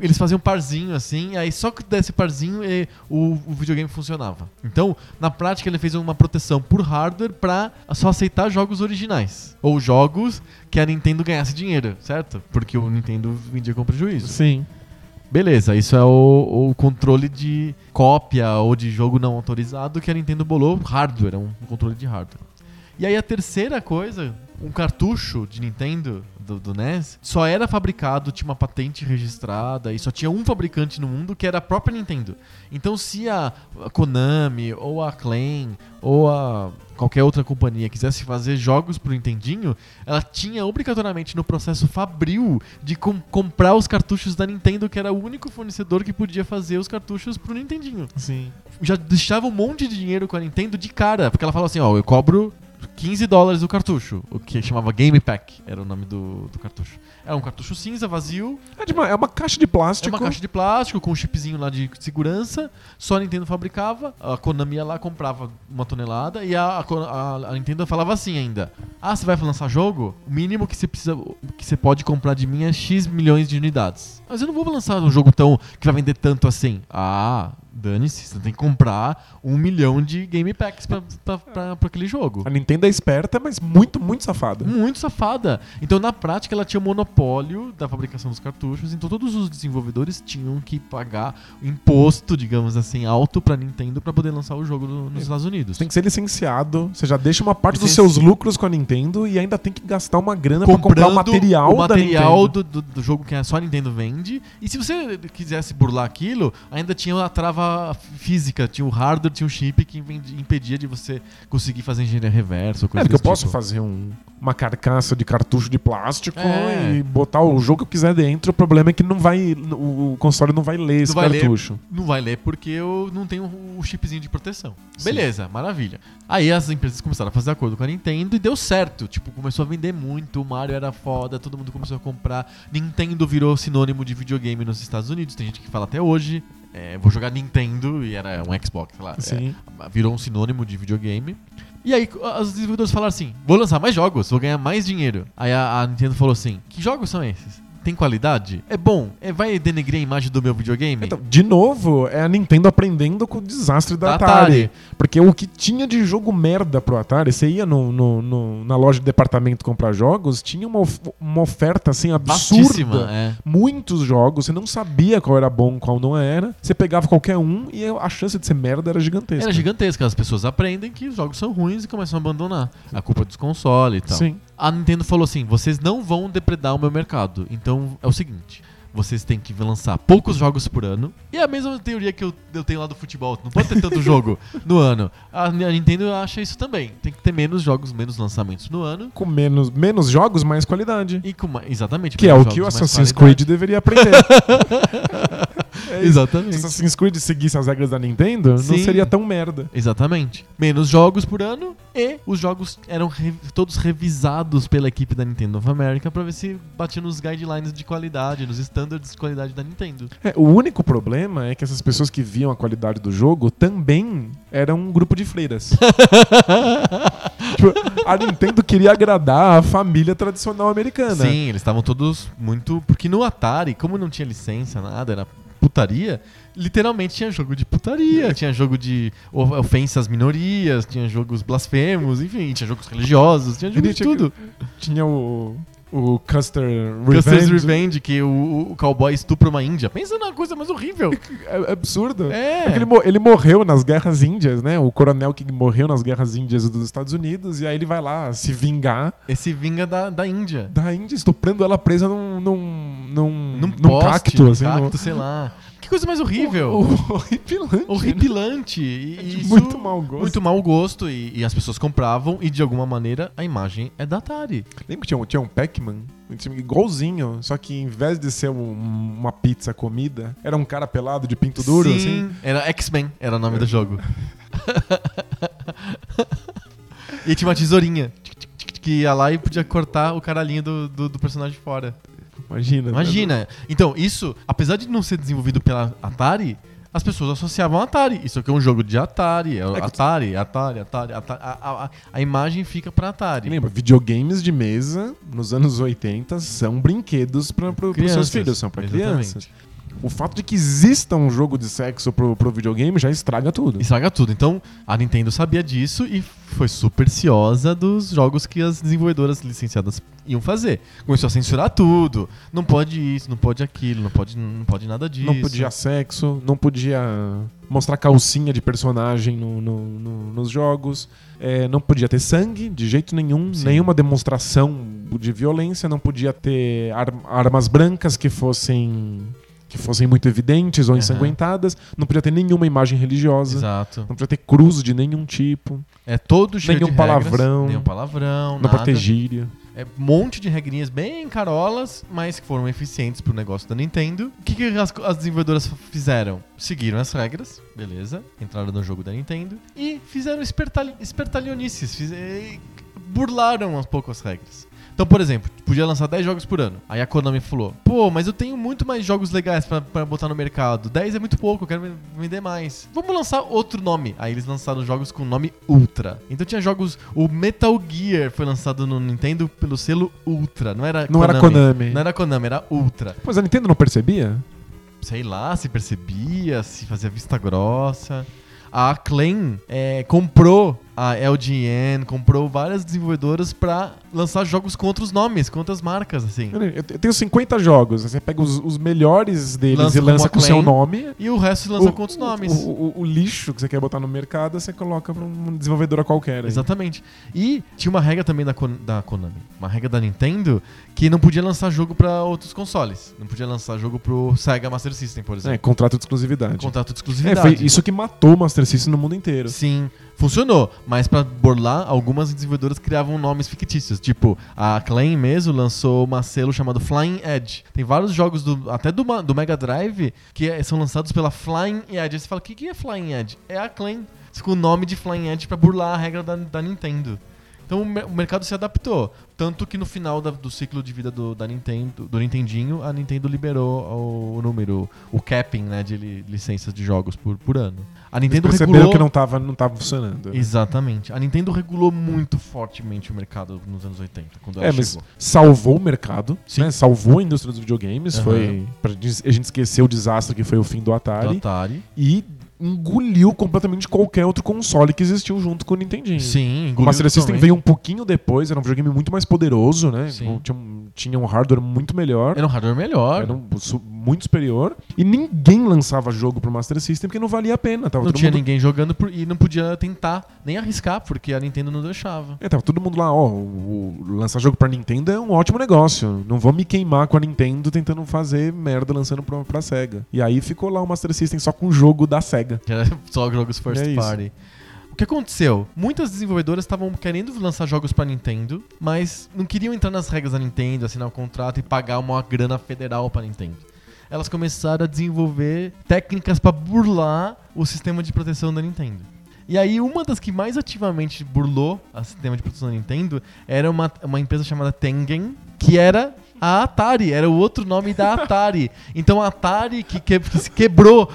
Eles faziam parzinho assim, aí só que desse parzinho eh, o, o videogame funcionava. Então, na prática, ele fez uma proteção por hardware pra só aceitar jogos originais. Ou jogos que a Nintendo ganhasse dinheiro, certo? Porque o Nintendo vendia com prejuízo. Sim. Beleza, isso é o, o controle de cópia ou de jogo não autorizado que a Nintendo bolou hardware, é um controle de hardware. E aí a terceira coisa, um cartucho de Nintendo do, do NES só era fabricado, tinha uma patente registrada e só tinha um fabricante no mundo que era a própria Nintendo. Então se a, a Konami ou a Acclaim ou a qualquer outra companhia quisesse fazer jogos pro Nintendinho, ela tinha obrigatoriamente no processo fabril de com- comprar os cartuchos da Nintendo, que era o único fornecedor que podia fazer os cartuchos pro Nintendinho Sim. já deixava um monte de dinheiro com a Nintendo de cara, porque ela falava assim, ó, eu cobro 15 dólares o cartucho, o que chamava Game Pack, era o nome do, do cartucho. Era um cartucho cinza, vazio, É, uma, é uma caixa de é plástico. uma caixa de plástico com um chipzinho lá de segurança, só a Nintendo fabricava, a Konami ia lá, comprava uma tonelada, e a, a- a Nintendo falava assim ainda, ah, você vai lançar jogo? O mínimo que você precisa, que você pode comprar de mim é X milhões de unidades. Mas eu não vou lançar um jogo tão, que vai vender tanto assim. Ah, dane-se, você tem que comprar um milhão de Game Packs pra, pra, pra, pra aquele jogo. A Nintendo é esperta, mas muito, muito safada. Muito safada. Então, na prática, ela tinha o monopólio da fabricação dos cartuchos. Então, todos os desenvolvedores tinham que pagar imposto, digamos assim, alto pra Nintendo pra poder lançar o jogo no- nos Estados Unidos. Tem que ser licenciado. Você já deixa uma parte dos Licenci- seus lucros com a Nintendo e ainda tem que gastar uma grana pra comprar o material, o material do, do, do jogo que só a Nintendo vende. E se você quisesse burlar aquilo, ainda tinha a trava física, tinha o hardware, tinha o chip que impedia- de você conseguir fazer engenharia reversa É, coisa porque eu desse posso tipo. fazer um- uma carcaça de cartucho de plástico É. e botar o jogo que eu quiser dentro. O problema é que não vai, o console não vai ler esse vai ler. cartucho. Não vai ler porque eu não tenho o chipzinho de proteção. Beleza, maravilha. Aí as empresas começaram a fazer acordo com a Nintendo e deu certo. Tipo, começou a vender muito, o Mario era foda, todo mundo começou a comprar. Nintendo virou sinônimo de videogame nos Estados Unidos. Tem gente que fala até hoje. É, vou jogar Nintendo e era um Xbox, sei lá. É, virou um sinônimo de videogame. E aí os desenvolvedores falaram assim: vou lançar mais jogos, vou ganhar mais dinheiro. Aí a, a Nintendo falou assim: que jogos são esses? Tem qualidade? É bom? É, vai denegrir a imagem do meu videogame? Então, de novo, é a Nintendo aprendendo com o desastre da, Da Atari. Atari. Porque o que tinha de jogo merda pro Atari, você ia no, no- no- na loja de departamento comprar jogos, tinha uma, of- uma oferta assim absurda. É. Muitos jogos, você não sabia qual era bom, qual não era. Você pegava qualquer um e a chance de ser merda era gigantesca. Era gigantesca. As pessoas aprendem que os jogos são ruins e começam a abandonar. A culpa é dos consoles e tal. Sim. A Nintendo falou assim: vocês não vão depredar o meu mercado. Então é o seguinte. Vocês têm que lançar poucos jogos por ano. E é a mesma teoria que eu, eu tenho lá do futebol. Não pode ter tanto jogo no ano. A, a Nintendo acha isso também. Tem que ter menos jogos, menos lançamentos no ano. Com menos, menos jogos, mais qualidade. E com exatamente. Que é o que o Assassin's. Creed deveria aprender. É. Exatamente. Se Assassin's Creed seguisse as regras da Nintendo, não Sim. seria tão merda. Exatamente. Menos jogos por ano e os jogos eram re- todos revisados pela equipe da Nintendo of America pra ver se batia nos guidelines de qualidade, nos standards de qualidade da Nintendo. É, o único problema é que essas pessoas que viam a qualidade do jogo também eram um grupo de freiras. Tipo, a Nintendo queria agradar a família tradicional americana. Sim, eles estavam todos muito. Porque no Atari, como não tinha licença, nada, era putaria, literalmente tinha jogo de putaria, tinha jogo de of- ofensa às minorias, tinha jogos blasfemos, enfim, tinha jogos religiosos, tinha jogo de tudo. Tinha o, o Custer Custer's Revenge. Revenge, que o, o cowboy estupra uma índia. Pensa numa coisa mais horrível. É absurdo. É. Porque ele, mo- ele morreu nas guerras índias, né? O coronel que morreu nas guerras índias dos Estados Unidos, e aí ele vai lá se vingar Esse vinga da, da Índia. da Índia, estuprando ela presa num, num, num, Num, num poste, cacto, assim. cacto, no- sei lá. Que coisa mais horrível. O- Horripilante. Horripilante. E, né? e isso- muito mau gosto. Muito mau gosto. E, e as pessoas compravam e de alguma maneira a imagem é da Atari. Lembra que tinha um, tinha um Pac-Man? Igualzinho, só que em vez de ser um- uma pizza comida, era um cara pelado de pinto duro, Sim, assim. Era X-Men, era o nome do jogo. e tinha uma tesourinha que ia lá e podia cortar o caralhinho do, do, do personagem fora. Imagina. né? Imagina. Então, isso, apesar de não ser desenvolvido pela Atari, as pessoas associavam a Atari. Isso aqui é um jogo de Atari. É É Atari, Atari, Atari, Atari. A, a- a- imagem fica pra Atari. Lembra, videogames de mesa nos anos 80 são brinquedos para os seus filhos, são para crianças. O fato de que exista um jogo de sexo pro, pro videogame já estraga tudo. Estraga tudo. Então, a Nintendo sabia disso e foi super ciosa dos jogos que as desenvolvedoras licenciadas iam fazer. Começou a censurar tudo. Não pode isso, não pode aquilo, não pode, não pode nada disso. Não podia sexo, não podia mostrar calcinha de personagem no- no- no- nos jogos, é, não podia ter sangue de jeito nenhum, Sim. nenhuma demonstração de violência, não podia ter ar- armas brancas que fossem que fossem muito evidentes ou ensanguentadas, não podia ter nenhuma imagem religiosa, Exato. não podia ter cruz de nenhum tipo, É todo cheio Nenhum de regras, palavrão. nenhum palavrão, não nada. gíria. É um monte de regrinhas bem carolas, mas que foram eficientes pro negócio da Nintendo. O que, que as, as desenvolvedoras fizeram? Seguiram as regras, beleza, entraram no jogo da Nintendo e fizeram espertal, espertalhonices, fiz- burlaram um pouco as regras. Então, por exemplo, podia lançar 10 jogos por ano. Aí a Konami falou: pô, mas eu tenho muito mais jogos legais pra, pra botar no mercado. 10 é muito pouco, eu quero ven- vender mais. Vamos lançar outro nome. Aí eles lançaram jogos com o nome Ultra. Então tinha jogos. O Metal Gear foi lançado no Nintendo pelo selo Ultra. Não era Não era Konami. Não era Konami, era Ultra. Pois a Nintendo não percebia? Sei lá, se percebia, se fazia vista grossa. A Acclaim é, comprou a LGN, comprou várias desenvolvedoras pra lançar jogos com outros nomes, com outras marcas, assim. Eu tenho 50 jogos, você pega os, os melhores deles Lança e lança com seu Acclaim. nome. E o resto lança o, com outros o- nomes. O, o- o lixo que você quer botar no mercado, você coloca pra uma desenvolvedora qualquer. aí. Exatamente. E tinha uma regra também da, Kon- da Konami, uma regra da Nintendo, que não podia lançar jogo pra outros consoles. Não podia lançar jogo pro Sega Master System, por É, exemplo. contrato de exclusividade. Contrato de É, exclusividade. foi isso que matou o Master System no mundo inteiro. Sim, funcionou. Mas pra burlar, algumas desenvolvedoras criavam nomes fictícios. Tipo, a Acclaim mesmo lançou uma selo chamado Flying Edge. Tem vários jogos, do, até do, do Mega Drive, que é- são lançados pela Flying Edge. Você fala, o que, que é Flying Edge? É a Acclaim. Com o nome de Flying Edge pra burlar a regra da, da Nintendo. Então o, mer- o mercado se adaptou. Tanto que no final da- do ciclo de vida do, da Nintendo, do Nintendinho, a Nintendo liberou o, número, o capping né, de li- licenças de jogos por, por ano. A Eles Nintendo perceberam regulou... que não tava, não tava funcionando. né? Exatamente. A Nintendo regulou muito fortemente o mercado nos anos 80, quando ela É, mas chegou. salvou o mercado, Sim. né? salvou a indústria dos videogames. Aham. Foi pra a gente esquecer o desastre que foi o fim do Do Atari. Atari. E engoliu completamente qualquer outro console que existiu junto com o Nintendinho. Sim, O engoliu Master System veio um pouquinho depois, era um videogame muito mais poderoso, né? Sim. Tinha, um, tinha um hardware muito melhor. Era um hardware melhor. Era um muito superior. E ninguém lançava jogo pro Master System porque não valia a pena. Tava Não tinha mundo... ninguém jogando por- e não podia tentar nem arriscar, porque a Nintendo não deixava. É, tava todo mundo lá, ó, o, lançar jogo pra Nintendo é um ótimo negócio. Não vou me queimar com a Nintendo tentando fazer merda lançando pra, pra SEGA. E aí ficou lá o Master System só com o jogo da SEGA. Era só jogos first É isso. party. O que aconteceu? Muitas desenvolvedoras estavam querendo lançar jogos pra Nintendo, mas não queriam entrar nas regras da Nintendo, assinar o contrato e pagar uma grana federal pra Nintendo. Elas começaram a desenvolver técnicas pra burlar o sistema de proteção da Nintendo. E aí, uma das que mais ativamente burlou o sistema de proteção da Nintendo era uma, uma empresa chamada Tengen, que era a Atari, era o outro nome da Atari. Então a Atari, que, que- que se quebrou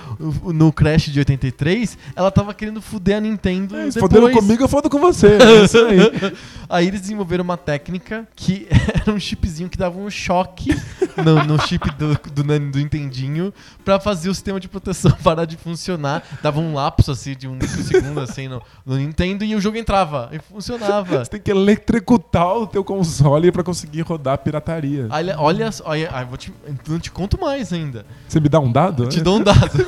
no Crash de 83, ela tava querendo fuder a Nintendo É, foderam comigo, eu fodo com você. É isso aí. Aí eles desenvolveram uma técnica que era um chipzinho que dava um choque no, no chip do, do, Nan- do Nintendinho pra fazer o sistema de proteção parar de funcionar. Dava um lapso assim de um microsegundo assim no, no Nintendo e o jogo entrava e funcionava. Você tem que eletrocutar o teu console pra conseguir rodar a pirataria. Olha, olha, olha vou te, não te conto mais ainda. Você me dá um dado? Eu te dou um dado.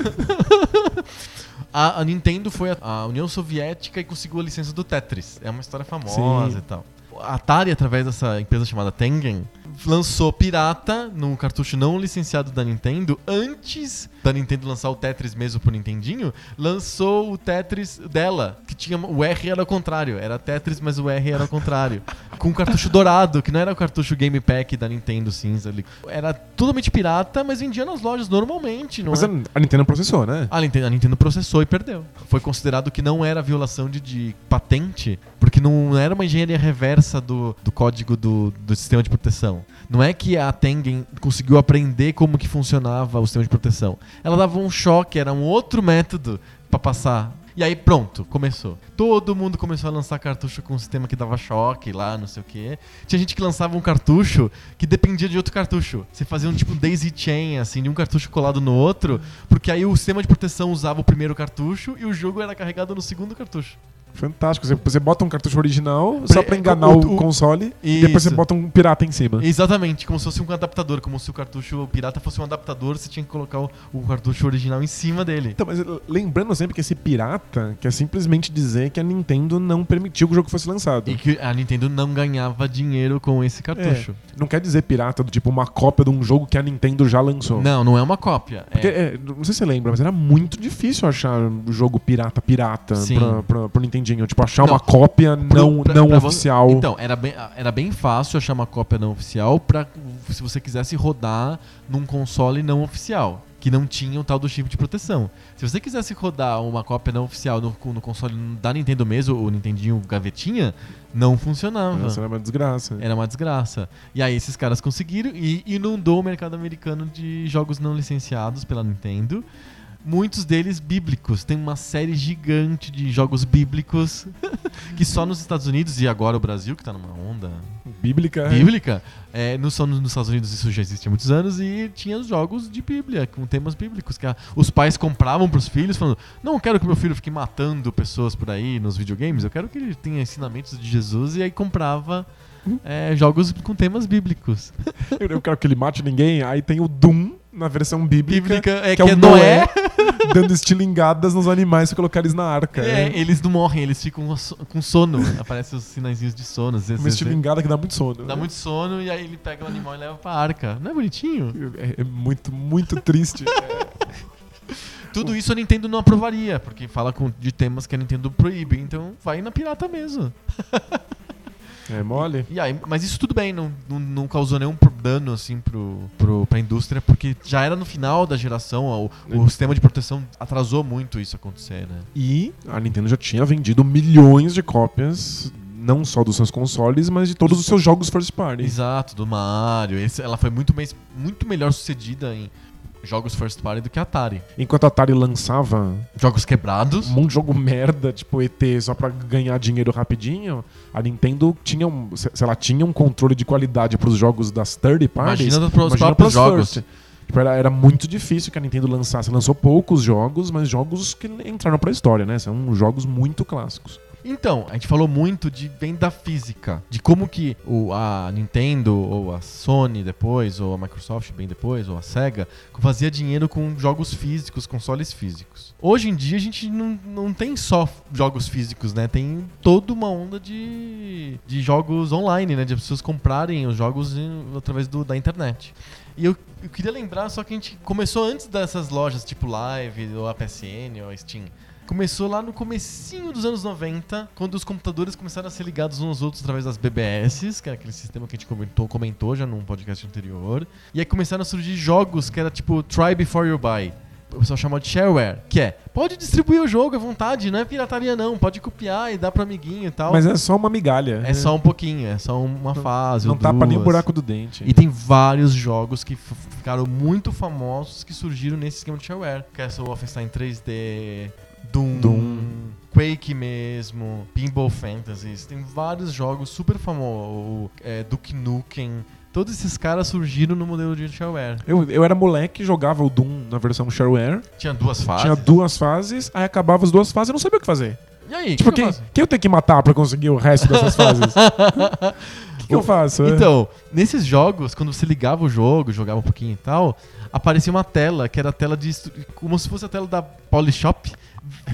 A, a Nintendo foi a, a União Soviética e conseguiu a licença do Tetris. É uma história famosa Sim. e tal. A Atari, através dessa empresa chamada Tengen, lançou pirata num cartucho não licenciado da Nintendo antes da Nintendo lançar o Tetris mesmo pro Nintendinho, lançou o Tetris dela, que tinha o R era ao contrário, era Tetris, mas o R era ao contrário, com um cartucho dourado, que não era o cartucho Game Pack da Nintendo cinza ali. Era totalmente pirata, mas vendia nas lojas normalmente, não Mas é? a, a Nintendo processou, né? A Nintendo, a Nintendo processou e perdeu. Foi considerado que não era violação de, de patente, porque não era uma engenharia reversa do, do código do, do sistema de proteção. Não é que a Tengen conseguiu aprender como que funcionava o sistema de proteção. Ela dava um choque, era um outro método pra passar. E aí pronto, começou. Todo mundo começou a lançar cartucho com um sistema que dava choque lá, não sei o quê. Tinha gente que lançava um cartucho que dependia de outro cartucho. Você fazia um tipo daisy chain, assim, de um cartucho colado no outro, porque aí o sistema de proteção usava o primeiro cartucho e o jogo era carregado no segundo cartucho. Fantástico. Você, você bota um cartucho original só pra enganar o- o, o- console e depois você Isso. bota um pirata em cima. Exatamente, como se fosse um adaptador, como se o cartucho pirata fosse um adaptador, você tinha que colocar o, o cartucho original em cima dele. Então, mas lembrando sempre que esse pirata quer simplesmente dizer que a Nintendo não permitiu que o jogo fosse lançado. E que a Nintendo não ganhava dinheiro com esse cartucho. Não quer dizer pirata do tipo uma cópia de um jogo que a Nintendo já lançou. Não, não é uma cópia. Porque, É, é, não sei se você lembra, mas era muito difícil achar jogo pirata pirata Sim. pra, pra, pro Nintendinho. Tipo, achar Não, uma cópia pro- não, pra- não pra oficial. Então, era bem, era bem fácil achar uma cópia não oficial pra, se você quisesse rodar num console não oficial. Que não tinha o tal do chip de proteção. Se você quisesse rodar uma cópia não oficial no, no console da Nintendo mesmo, o Nintendinho gavetinha, não funcionava. Nossa, era uma desgraça. Era uma desgraça. E aí esses caras conseguiram e inundou o mercado americano de jogos não licenciados pela Nintendo. Muitos deles bíblicos. Tem uma série gigante de jogos bíblicos que só nos Estados Unidos e agora o Brasil, que tá numa onda Bíblica. bíblica, é, no, só nos Estados Unidos isso já existia há muitos anos e tinha os jogos de Bíblia, com temas bíblicos, que a- os pais compravam pros filhos, falando: Não quero que meu filho fique matando pessoas por aí nos videogames, eu quero que ele tenha ensinamentos de Jesus, e aí comprava é, jogos com temas bíblicos. Eu, eu quero que ele mate ninguém. Aí tem o Doom na versão bíblica, Bíblica é que, que é é o Noé, Noé. dando estilingadas nos animais pra colocar eles na arca. É, É, eles não morrem, eles ficam com sono. Aparecem os sinaizinhos de sono. Às vezes, uma estilingada que dá muito sono. Dá muito sono e aí ele pega o animal e leva pra arca. Não é bonitinho? É, é muito, muito triste. Tudo isso a Nintendo não aprovaria, porque fala com- de temas que a Nintendo proíbe. Então vai na pirata mesmo. É mole. E aí, mas isso tudo bem, não, não, não causou nenhum dano assim pro, pro, pra indústria, porque já era no final da geração, o, o sistema de proteção atrasou muito isso acontecer, né? E a Nintendo já tinha vendido milhões de cópias, não só dos seus consoles, mas de todos os seus jogos first party. Exato, do Mario. Esse- ela foi muito, mais, muito melhor sucedida em jogos first party do que a Atari. Enquanto a Atari lançava Jogos quebrados. um monte de jogo merda, tipo ET, só pra ganhar dinheiro rapidinho, a Nintendo tinha um, se se ela tinha um controle de qualidade pros jogos das third parties, Imagina próprios pras jogos. first. Tipo, era, era muito difícil que a Nintendo lançasse. Lançou poucos jogos, mas jogos que entraram pra história, né? São jogos muito clássicos. Então, a gente falou muito de venda física, de como que o, a Nintendo, ou a Sony depois, ou a Microsoft bem depois, ou a Sega, fazia dinheiro com jogos físicos, consoles físicos. Hoje em dia a gente não, não tem só jogos físicos, né? Tem toda uma onda de, de jogos online, né? De pessoas comprarem os jogos através do, da internet. E eu, eu queria lembrar só que a gente começou antes dessas lojas tipo Live, ou a PSN, ou a Steam. Começou lá no comecinho dos anos 90, quando os computadores começaram a ser ligados uns aos outros através das BBS, que era aquele sistema que a gente comentou, comentou já num podcast anterior. E aí começaram a surgir jogos que era tipo Try Before You Buy. O pessoal chama de shareware, que é, pode distribuir o jogo à vontade, não é pirataria não, pode copiar e dar pro amiguinho e tal. Mas é só uma migalha. é só um pouquinho, é só uma fase Não tapa nem o buraco do dente. E tem vários jogos que ficaram muito famosos que surgiram nesse esquema de shareware. Castle Wolfenstein 3D, Doom, Doom. Quake mesmo, Pinball Fantasies. Tem vários jogos super famosos. É, Duke Nukem. Todos esses caras surgiram no modelo de shareware. Eu, eu era moleque, jogava o Doom na versão shareware. Tinha duas fases. Tinha duas fases, aí acabava as duas fases e não sabia o que fazer. E aí, Tipo, que quem, quem eu tenho que matar pra conseguir o resto dessas fases? O que, que eu faço? Então, nesses jogos, quando você ligava o jogo, jogava um pouquinho e tal, aparecia uma tela, que era a tela de. como se fosse a tela da Polishop,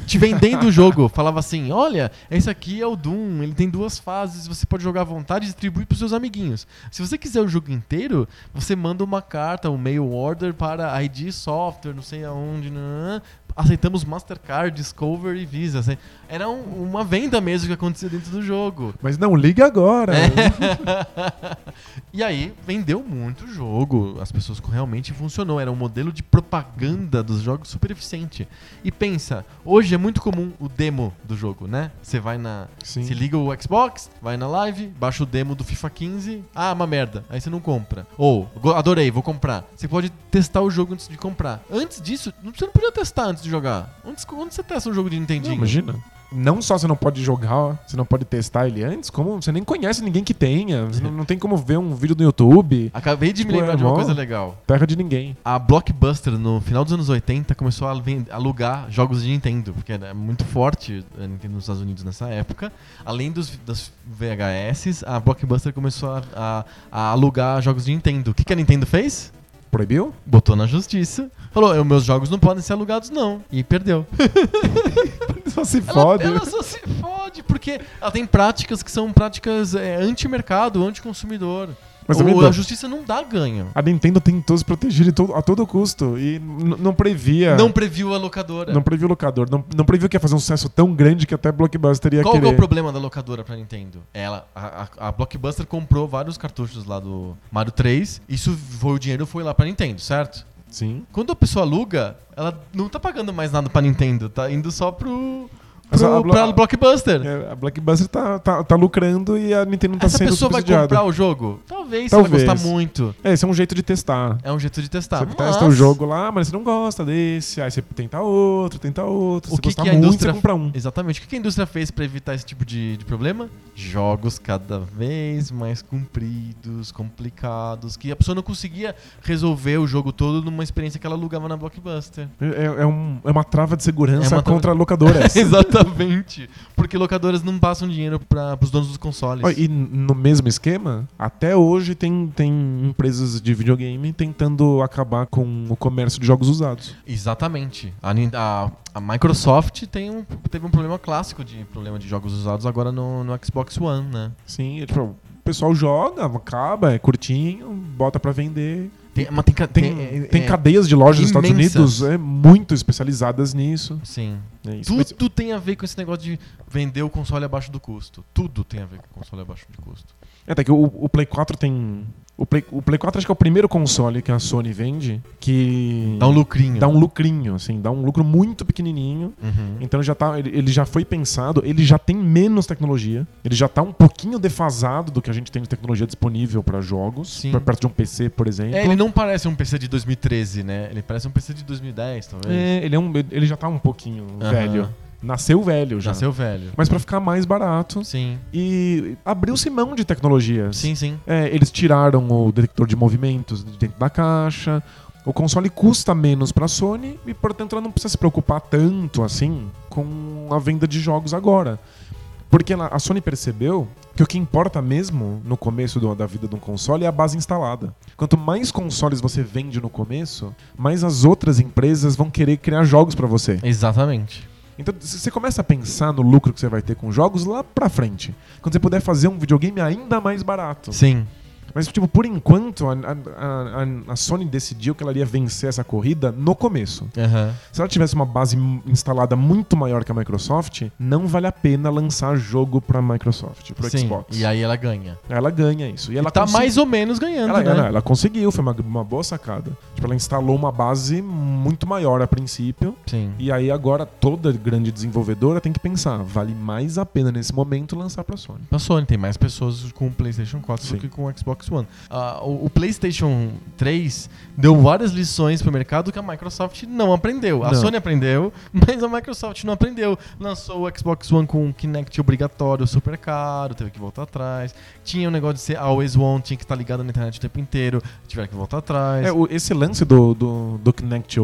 te vendendo o jogo. Falava assim: olha, esse aqui é o Doom, ele tem duas fases, você pode jogar à vontade e distribuir pros seus amiguinhos. Se você quiser o jogo inteiro, você manda uma carta, um mail order para ID Software, não sei aonde, nanã, aceitamos Mastercard, Discover e Visa. assim. Era um- uma venda mesmo que acontecia dentro do jogo. Mas não, liga agora. É. e aí vendeu muito o jogo, as pessoas realmente funcionou, era um modelo de propaganda dos jogos super eficiente. E pensa, hoje é muito comum o demo do jogo, né? Você vai na, Sim. se liga o Xbox, vai na live, baixa o demo do FIFA 15, ah, uma merda, aí você não compra. Ou, adorei, vou comprar. Você pode testar o jogo antes de comprar. Antes disso, você não podia testar antes de jogar. Onde, onde você testa um jogo de Não, Nintendinho? imagina. Não só você não pode jogar, você não pode testar ele antes, como você nem conhece ninguém que tenha. Você não, não tem como ver um vídeo no YouTube. Acabei de me Tipo, lembrar é de uma mó- coisa legal. Terra de ninguém. A Blockbuster, no final dos anos 80, começou a alugar jogos de Nintendo, porque era muito forte a Nintendo nos Estados Unidos nessa época. Além dos, das VHS, a Blockbuster começou a, a- a alugar jogos de Nintendo. O que, que a Nintendo fez? Proibiu? Botou na justiça. Falou, "Eu- meus jogos não podem ser alugados não. E perdeu. Só se Ela, fode. ela só se fode, porque ela tem práticas que são práticas é, anti-mercado, anti-consumidor. Mas a justiça não dá ganho. A Nintendo tentou se proteger todo- a todo custo e não previa. Não previu a locadora. não previu o locador. Não, não previu que ia fazer um sucesso tão grande que até Blockbuster ia Qual que é querer. o problema da locadora pra Nintendo? Ela, a, a- a Blockbuster comprou vários cartuchos lá do Mario 3. Isso foi o dinheiro foi lá pra Nintendo, certo? Sim. Quando a pessoa aluga, ela não tá pagando mais nada pra Nintendo, tá indo só pro, pro a Blo- pra Blockbuster. É, a Blockbuster tá, tá, tá lucrando e a Nintendo não tá Essa sendo pessoa vai comprar o jogo? Talvez, Talvez. ela gostar muito. É, esse é um jeito de testar. É um jeito de testar. Você mas testa o jogo lá, mas você não gosta desse, aí você tenta outro, tenta outro. O que, que a muito, indústria você compra um. Exatamente. O que que a indústria fez pra evitar esse tipo de, de problema? Jogos cada vez mais compridos, complicados, que a pessoa não conseguia resolver o jogo todo numa experiência que ela alugava na Blockbuster. É, é um- é uma trava de segurança É uma trava- contra locadoras. Exatamente. Porque locadoras não passam dinheiro para os donos dos consoles. E no mesmo esquema, até hoje tem, tem empresas de videogame tentando acabar com o comércio de jogos usados. Exatamente. A, a- a Microsoft tem um, teve um problema clássico de problema de jogos usados agora no, no Xbox One, né? Sim, tipo, o pessoal joga, acaba, é curtinho, bota pra vender. Tem, mas tem, Tem, tem, tem é, cadeias de lojas nos Estados. Unidos é, muito especializadas nisso. Sim. É Tudo tem a ver com esse negócio de vender o console abaixo do custo. Tudo tem a ver com o console abaixo de custo. É, até que o, o Play 4 tem. O Play, o Play 4 acho que é o primeiro console que a Sony vende que. Dá um lucrinho. dá um lucrinho, assim, dá um lucro muito pequenininho. Uhum. Então já tá, ele, ele já foi pensado, ele já tem menos tecnologia, ele já tá um pouquinho defasado do que a gente tem de tecnologia disponível para jogos, Sim. pra- perto de um PC, por exemplo. É, ele não parece um PC de 2013, né? Ele parece um PC de 2010, talvez. É, ele, é um, ele já tá um pouquinho Aham. velho. Nasceu velho já. Nasceu velho. Mas para ficar mais barato Sim, e abriu-se mão de tecnologias. sim, sim. É, eles tiraram o detector de movimentos de dentro da caixa. O console custa menos para a Sony e, portanto, ela não precisa se preocupar tanto assim com a venda de jogos agora. Porque ela- a Sony percebeu que o que importa mesmo no começo do- da vida de um console é a base instalada. Quanto mais consoles você vende no começo, mais as outras empresas vão querer criar jogos para você. Exatamente. Então você começa a pensar no lucro que você vai ter com jogos lá pra frente. Quando você puder fazer um videogame ainda mais barato. Sim. Mas, tipo, por enquanto, a, a- a- Sony decidiu que ela iria vencer essa corrida no começo. Aham. Se ela tivesse uma base instalada muito maior que a Microsoft, não vale a pena lançar jogo pra Microsoft, pro Sim. Xbox. E aí ela ganha. Ela ganha isso. E ela Ela tá consegui- mais ou menos ganhando, ela, né? ela- ela conseguiu, foi uma, uma boa sacada. Tipo, ela instalou uma base muito maior a princípio. Sim. E aí agora toda grande desenvolvedora tem que pensar, vale mais a pena nesse momento lançar pra Sony. A Sony tem mais pessoas com o PlayStation 4 Sim. do que com o Xbox One. Ah, o, o PlayStation 3 deu várias lições pro mercado que a Microsoft não aprendeu. A Não. Sony aprendeu, mas a Microsoft não aprendeu. Lançou o Xbox One com um Kinect obrigatório, super caro, teve que voltar atrás. Tinha o negócio de ser always on, tinha que estar ligado na internet o tempo inteiro, tiveram que voltar atrás. É, o- esse lance do, do, do Kinect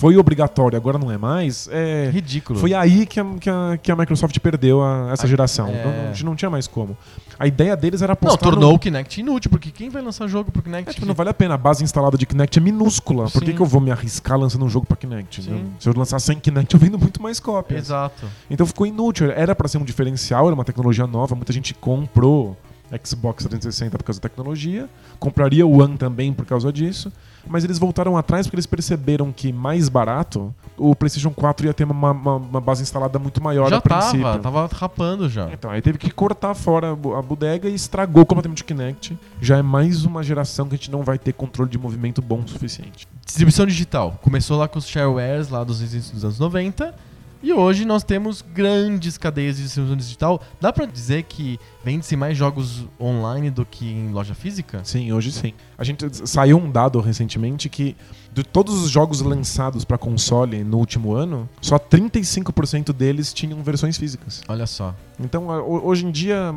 foi obrigatório, agora não é mais, é, Ridículo. foi aí que a, que a, que a Microsoft perdeu a- essa Ah, geração. é. Não, não- a gente não tinha mais como. A ideia deles era Não, apostar tornou no- o Kinect inútil, porque quem vai lançar jogo pro Kinect? É, tipo, não vale a pena. A base instalada de Kinect é minúscula. Por que, que eu vou me arriscar lançando um jogo pra Kinect? Né? Se eu lançar sem Kinect, eu vendo muito mais cópias. Exato. Então ficou inútil. Era pra ser um diferencial, era uma tecnologia nova. Muita gente comprou Xbox 360 por causa da tecnologia. Compraria o One também por causa disso. Mas eles voltaram atrás porque eles perceberam que mais barato o PlayStation 4 ia ter uma, uma- uma base instalada muito maior já a princípio. tava, tava rapando já. Então, aí teve que cortar fora a bodega e estragou completamente o Kinect. Já é mais uma geração que a gente não vai ter controle de movimento bom o suficiente. Distribuição digital. Começou lá com os sharewares lá dos dos anos 90. E hoje nós temos grandes cadeias de distribuição digital. Dá pra dizer que vende-se mais jogos online do que em loja física? Sim, hoje sim. A gente saiu um dado recentemente que de todos os jogos lançados para console no último ano, só 35% deles tinham versões físicas. Olha só. Então, hoje em dia,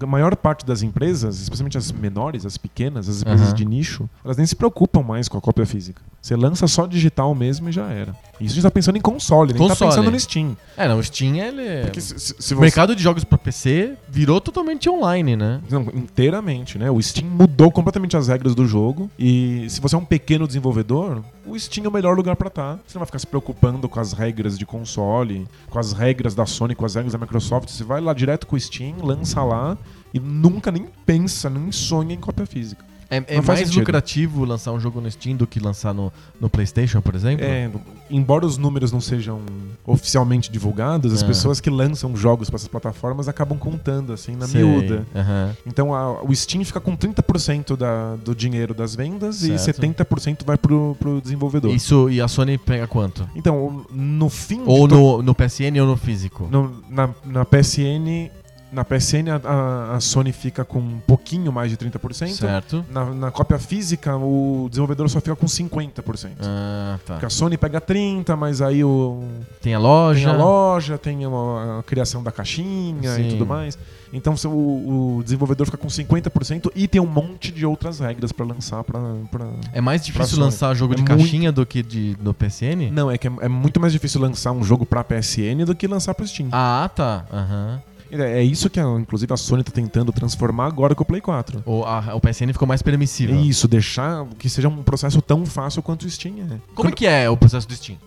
a maior parte das empresas, especialmente as menores, as pequenas, as empresas Aham. de nicho, elas nem se preocupam mais com a cópia física. Você lança só digital mesmo e já era. Isso a gente tá pensando em console, nem tá Console. pensando no Steam. É, não, o Steam ele se, se- se O você... mercado de jogos pra PC virou totalmente online, né? Não, inteiramente, né? O Steam mudou completamente as regras do jogo. E se você é um pequeno desenvolvedor, o Steam é o melhor lugar pra estar. Você não vai ficar se preocupando com as regras de console, com as regras da Sony, com as regras da Microsoft. Você vai lá direto com o Steam, lança lá e nunca nem pensa, nem sonha em cópia física. É, é mais sentido. lucrativo lançar um jogo no Steam do que lançar no, no PlayStation, por exemplo? É, embora os números não sejam oficialmente divulgados, as Ah. pessoas que lançam jogos para essas plataformas acabam contando, assim, na Sei. miúda. Aham. Então a- o Steam fica com 30% da, do dinheiro das vendas e Certo. 70% vai pro, pro desenvolvedor. Isso, e a Sony pega quanto? Então, no fim. Ou to- no, no PSN ou no físico? no- na, na PSN. Na PSN a, a- Sony fica com um pouquinho mais de 30%. Certo. Na, na cópia física, o desenvolvedor só fica com 50%. Ah, tá. Porque a Sony pega 30%, mas aí o, Tem a loja. tem a loja, tem a, a criação da caixinha Sim. e tudo mais. Então o, o desenvolvedor fica com 50% e tem um monte de outras regras pra lançar pra... É mais difícil lançar jogo É de muito- caixinha do que de, no PSN? Não, é que é, é muito mais difícil lançar um jogo pra PSN do que lançar pro Steam. Ah, tá. Aham. É, é isso que, a- inclusive, a Sony tá tentando transformar agora com o Play 4. O, a- o PSN ficou mais É permissível. isso, deixar que seja um processo tão fácil quanto o Steam é. Como é que é o processo do Steam?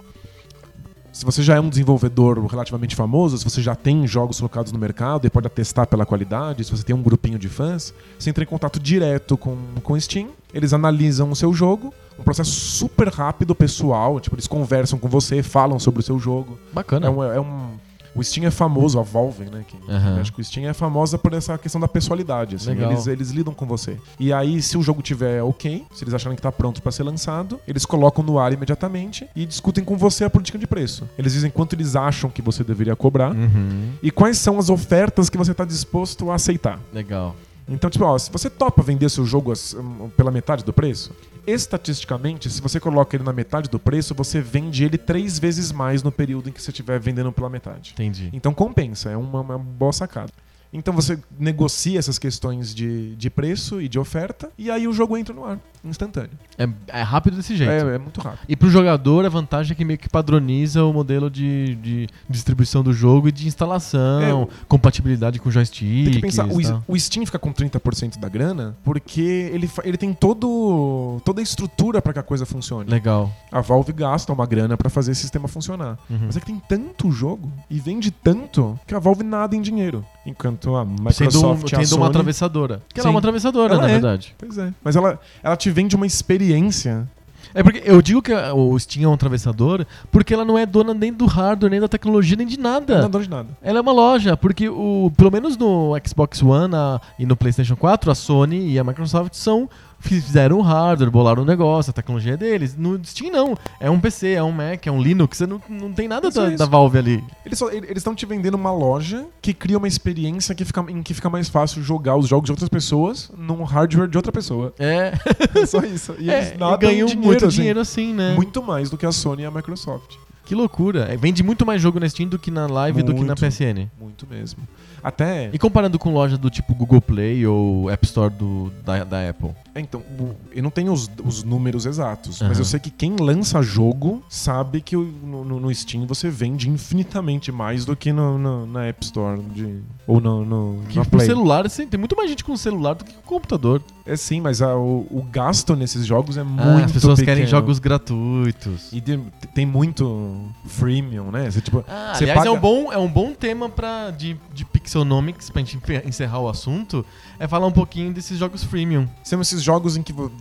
Se você já é um desenvolvedor relativamente famoso, se você já tem jogos colocados no mercado e pode atestar pela qualidade, se você tem um grupinho de fãs, você entra em contato direto com, com o Steam, eles analisam o seu jogo, um processo super rápido, pessoal, tipo, eles conversam com você, falam sobre o seu jogo. Bacana. É um, é um- o Steam é famoso, a Valve, né? Que. Acho que o Steam é famosa por essa questão da pessoalidade. Assim, eles, eles lidam com você. E aí, se o jogo tiver ok, se eles acharem que tá pronto pra ser lançado, eles colocam no ar imediatamente e discutem com você a política de preço. Eles dizem quanto eles acham que você deveria cobrar Uhum. e quais são as ofertas que você tá disposto a aceitar. Legal. Então, tipo, ó, se você topa vender seu jogo hum, pela metade do preço, estatisticamente, se você coloca ele na metade do preço, você vende ele três vezes mais no período em que você estiver vendendo pela metade. Entendi. Então compensa, é uma, uma boa sacada. Então você negocia essas questões de, de preço e de oferta, e aí o jogo entra no ar, instantâneo. É, é rápido desse jeito. É, é muito rápido. E pro jogador, a vantagem é que meio que padroniza o modelo de, de distribuição do jogo e de instalação, É, compatibilidade com joystick. Tem que pensar, o, o Steam fica com 30% da grana porque ele, ele tem todo, toda a estrutura para que a coisa funcione. Legal. A Valve gasta uma grana para fazer esse sistema funcionar. Uhum. Mas é que tem tanto jogo e vende tanto que a Valve nada em dinheiro. Enquanto a Sendo, um- Microsoft e a tendo Sony... uma atravessadora. Que ela é uma atravessadora, Ela na é. verdade. Pois é. Mas ela, ela te vende uma experiência É porque eu digo que a- o Steam é um atravessador porque ela não é dona nem do hardware, nem da tecnologia, nem de nada. Não é dono de nada. Ela é uma loja, porque o, pelo menos no Xbox One a- e no PlayStation 4, a Sony e a Microsoft são fizeram o hardware, bolaram o negócio, a tecnologia é deles. No Steam não, é um PC, é um Mac, é um Linux, você não, não tem nada da, é da Valve ali. Eles estão te vendendo uma loja que cria uma experiência que fica, em que fica mais fácil jogar os jogos de outras pessoas num hardware de outra pessoa. É, É só isso. E é eles e ganham dinheiro, muito assim. dinheiro assim, né? Muito mais do que a Sony e a Microsoft. Que loucura. É, Vende muito mais jogo na Steam do que na Live do que na. PSN. Muito mesmo. Até. E comparando com loja do tipo Google Play ou App Store do, da, da Apple? É, então, eu não tenho os, os números exatos, Aham. mas eu sei que quem lança jogo sabe que no, no- Steam você vende infinitamente mais do que no, no- na App Store de- ou no, no, Que na Play. celular, assim, tem muito mais gente com celular do que com computador. É sim, mas a- o, o gasto nesses jogos é Ah, muito as pessoas querem pequeno. jogos gratuitos. E de- tem muito freemium, né? Você, tipo, Ah, você aliás, paga- é, um bom, é um bom tema pra, de, de Pixelnomics, pra gente encerrar o assunto, é falar um pouquinho desses jogos freemium. São esses jogos em que vo-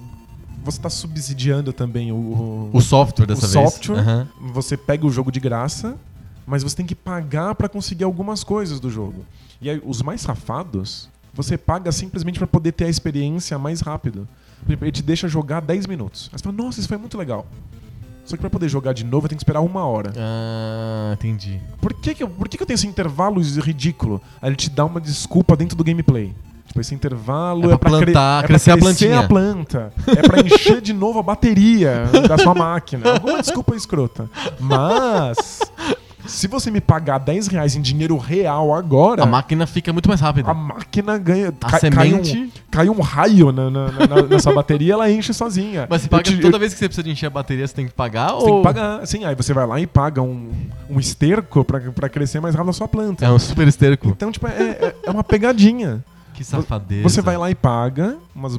você está subsidiando também o, o, O software dessa o vez. software. Aham. Você pega o jogo de graça, mas você tem que pagar pra conseguir algumas coisas do jogo. E aí, os mais safados, você paga simplesmente pra poder ter a experiência mais rápido. Ele te deixa jogar 10 minutos. Aí você fala, nossa, isso foi muito legal. Só que pra poder jogar de novo, eu tenho que esperar uma hora. Ah, entendi. Por que, que, eu, por que, que eu tenho esse intervalo ridículo? Aí ele te dá uma desculpa dentro do gameplay. Tipo, esse intervalo É é, pra pra, cre- plantar, é pra crescer a crescer plantinha. a planta. É pra encher de novo a bateria da sua máquina. Alguma desculpa escrota. Mas, se você me pagar 10 reais em dinheiro real agora, A máquina fica muito mais rápida. a máquina ganha. A cai, cai um, semente. cai um raio na, na- na- nessa bateria ela enche sozinha. Mas você Eu paga te- toda vez que você precisa de encher a bateria, você tem que pagar? Você ou... tem que pagar. Sim, aí você vai lá e paga um, um esterco pra, pra crescer mais rápido a sua planta. É um super esterco. Então, tipo, é, é- é uma pegadinha. Que safadeza. Você vai lá e paga umas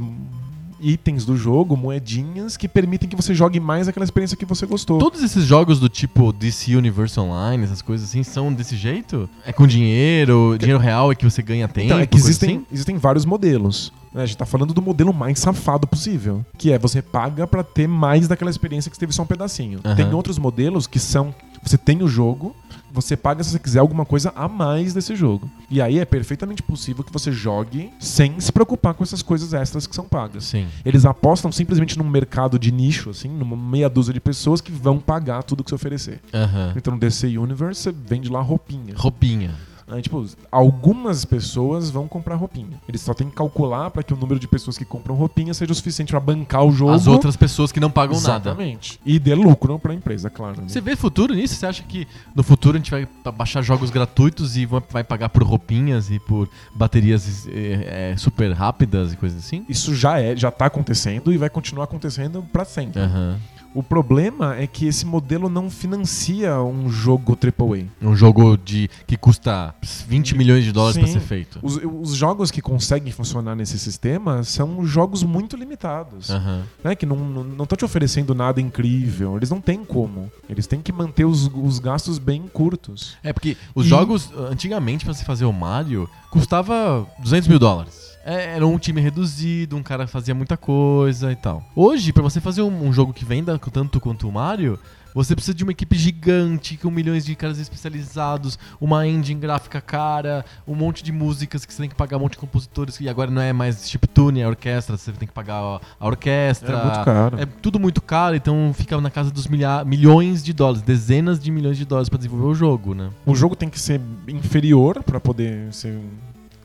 itens do jogo, moedinhas, que permitem que você jogue mais aquela experiência que você gostou. Todos esses jogos do tipo DC Universe Online, essas coisas assim, são desse jeito? É com dinheiro, dinheiro real é que você ganha tempo? Então, é que existem, assim? existem vários modelos. né? A gente tá falando do modelo mais safado possível. Que é você paga pra ter mais daquela experiência que você teve só um pedacinho. Aham. Tem outros modelos que são. Você tem o jogo, você paga se você quiser alguma coisa a mais desse jogo. E aí é perfeitamente possível que você jogue sem se preocupar com essas coisas extras que são pagas. Sim. Eles apostam simplesmente num mercado de nicho, assim, numa meia dúzia de pessoas que vão pagar tudo que você oferecer. Aham. Então no DC Universe você vende lá roupinha. Roupinha. Aí, tipo, algumas pessoas vão comprar roupinha. Eles só têm que calcular para que o número de pessoas que compram roupinha seja o suficiente para bancar o jogo. As outras pessoas que não pagam nada. Exatamente. E dê lucro pra empresa, claro. né? Você vê futuro nisso? Você acha que no futuro a gente vai baixar jogos gratuitos e va- vai pagar por roupinhas e por baterias é, é, super rápidas e coisas assim? Isso já é, já tá acontecendo e vai continuar acontecendo pra sempre. Aham. O problema é que esse modelo não financia um jogo AAA. Um jogo de que custa 20 milhões de dólares pra Sim. ser feito. Os, os jogos que conseguem funcionar nesse sistema são jogos muito limitados. Aham. né, que não estão não, te oferecendo nada incrível. Eles não têm como. Eles têm que manter os, os gastos bem curtos. É porque os E- jogos, antigamente, pra você fazer o Mario, custava 200 mil dólares. É, Era um time reduzido, um cara fazia muita coisa e tal. Hoje, pra você fazer um, um jogo que venda tanto quanto o Mario, você precisa de uma equipe gigante, com milhões de caras especializados, uma engine gráfica cara, um monte de músicas que você tem que pagar um monte de compositores, e agora não é mais chiptune, é orquestra, você tem que pagar a, orquestra. É muito caro. É tudo muito caro, então fica na casa dos milha milhões de dólares, dezenas de milhões de dólares pra desenvolver o jogo, né? O jogo tem que ser inferior para poder ser,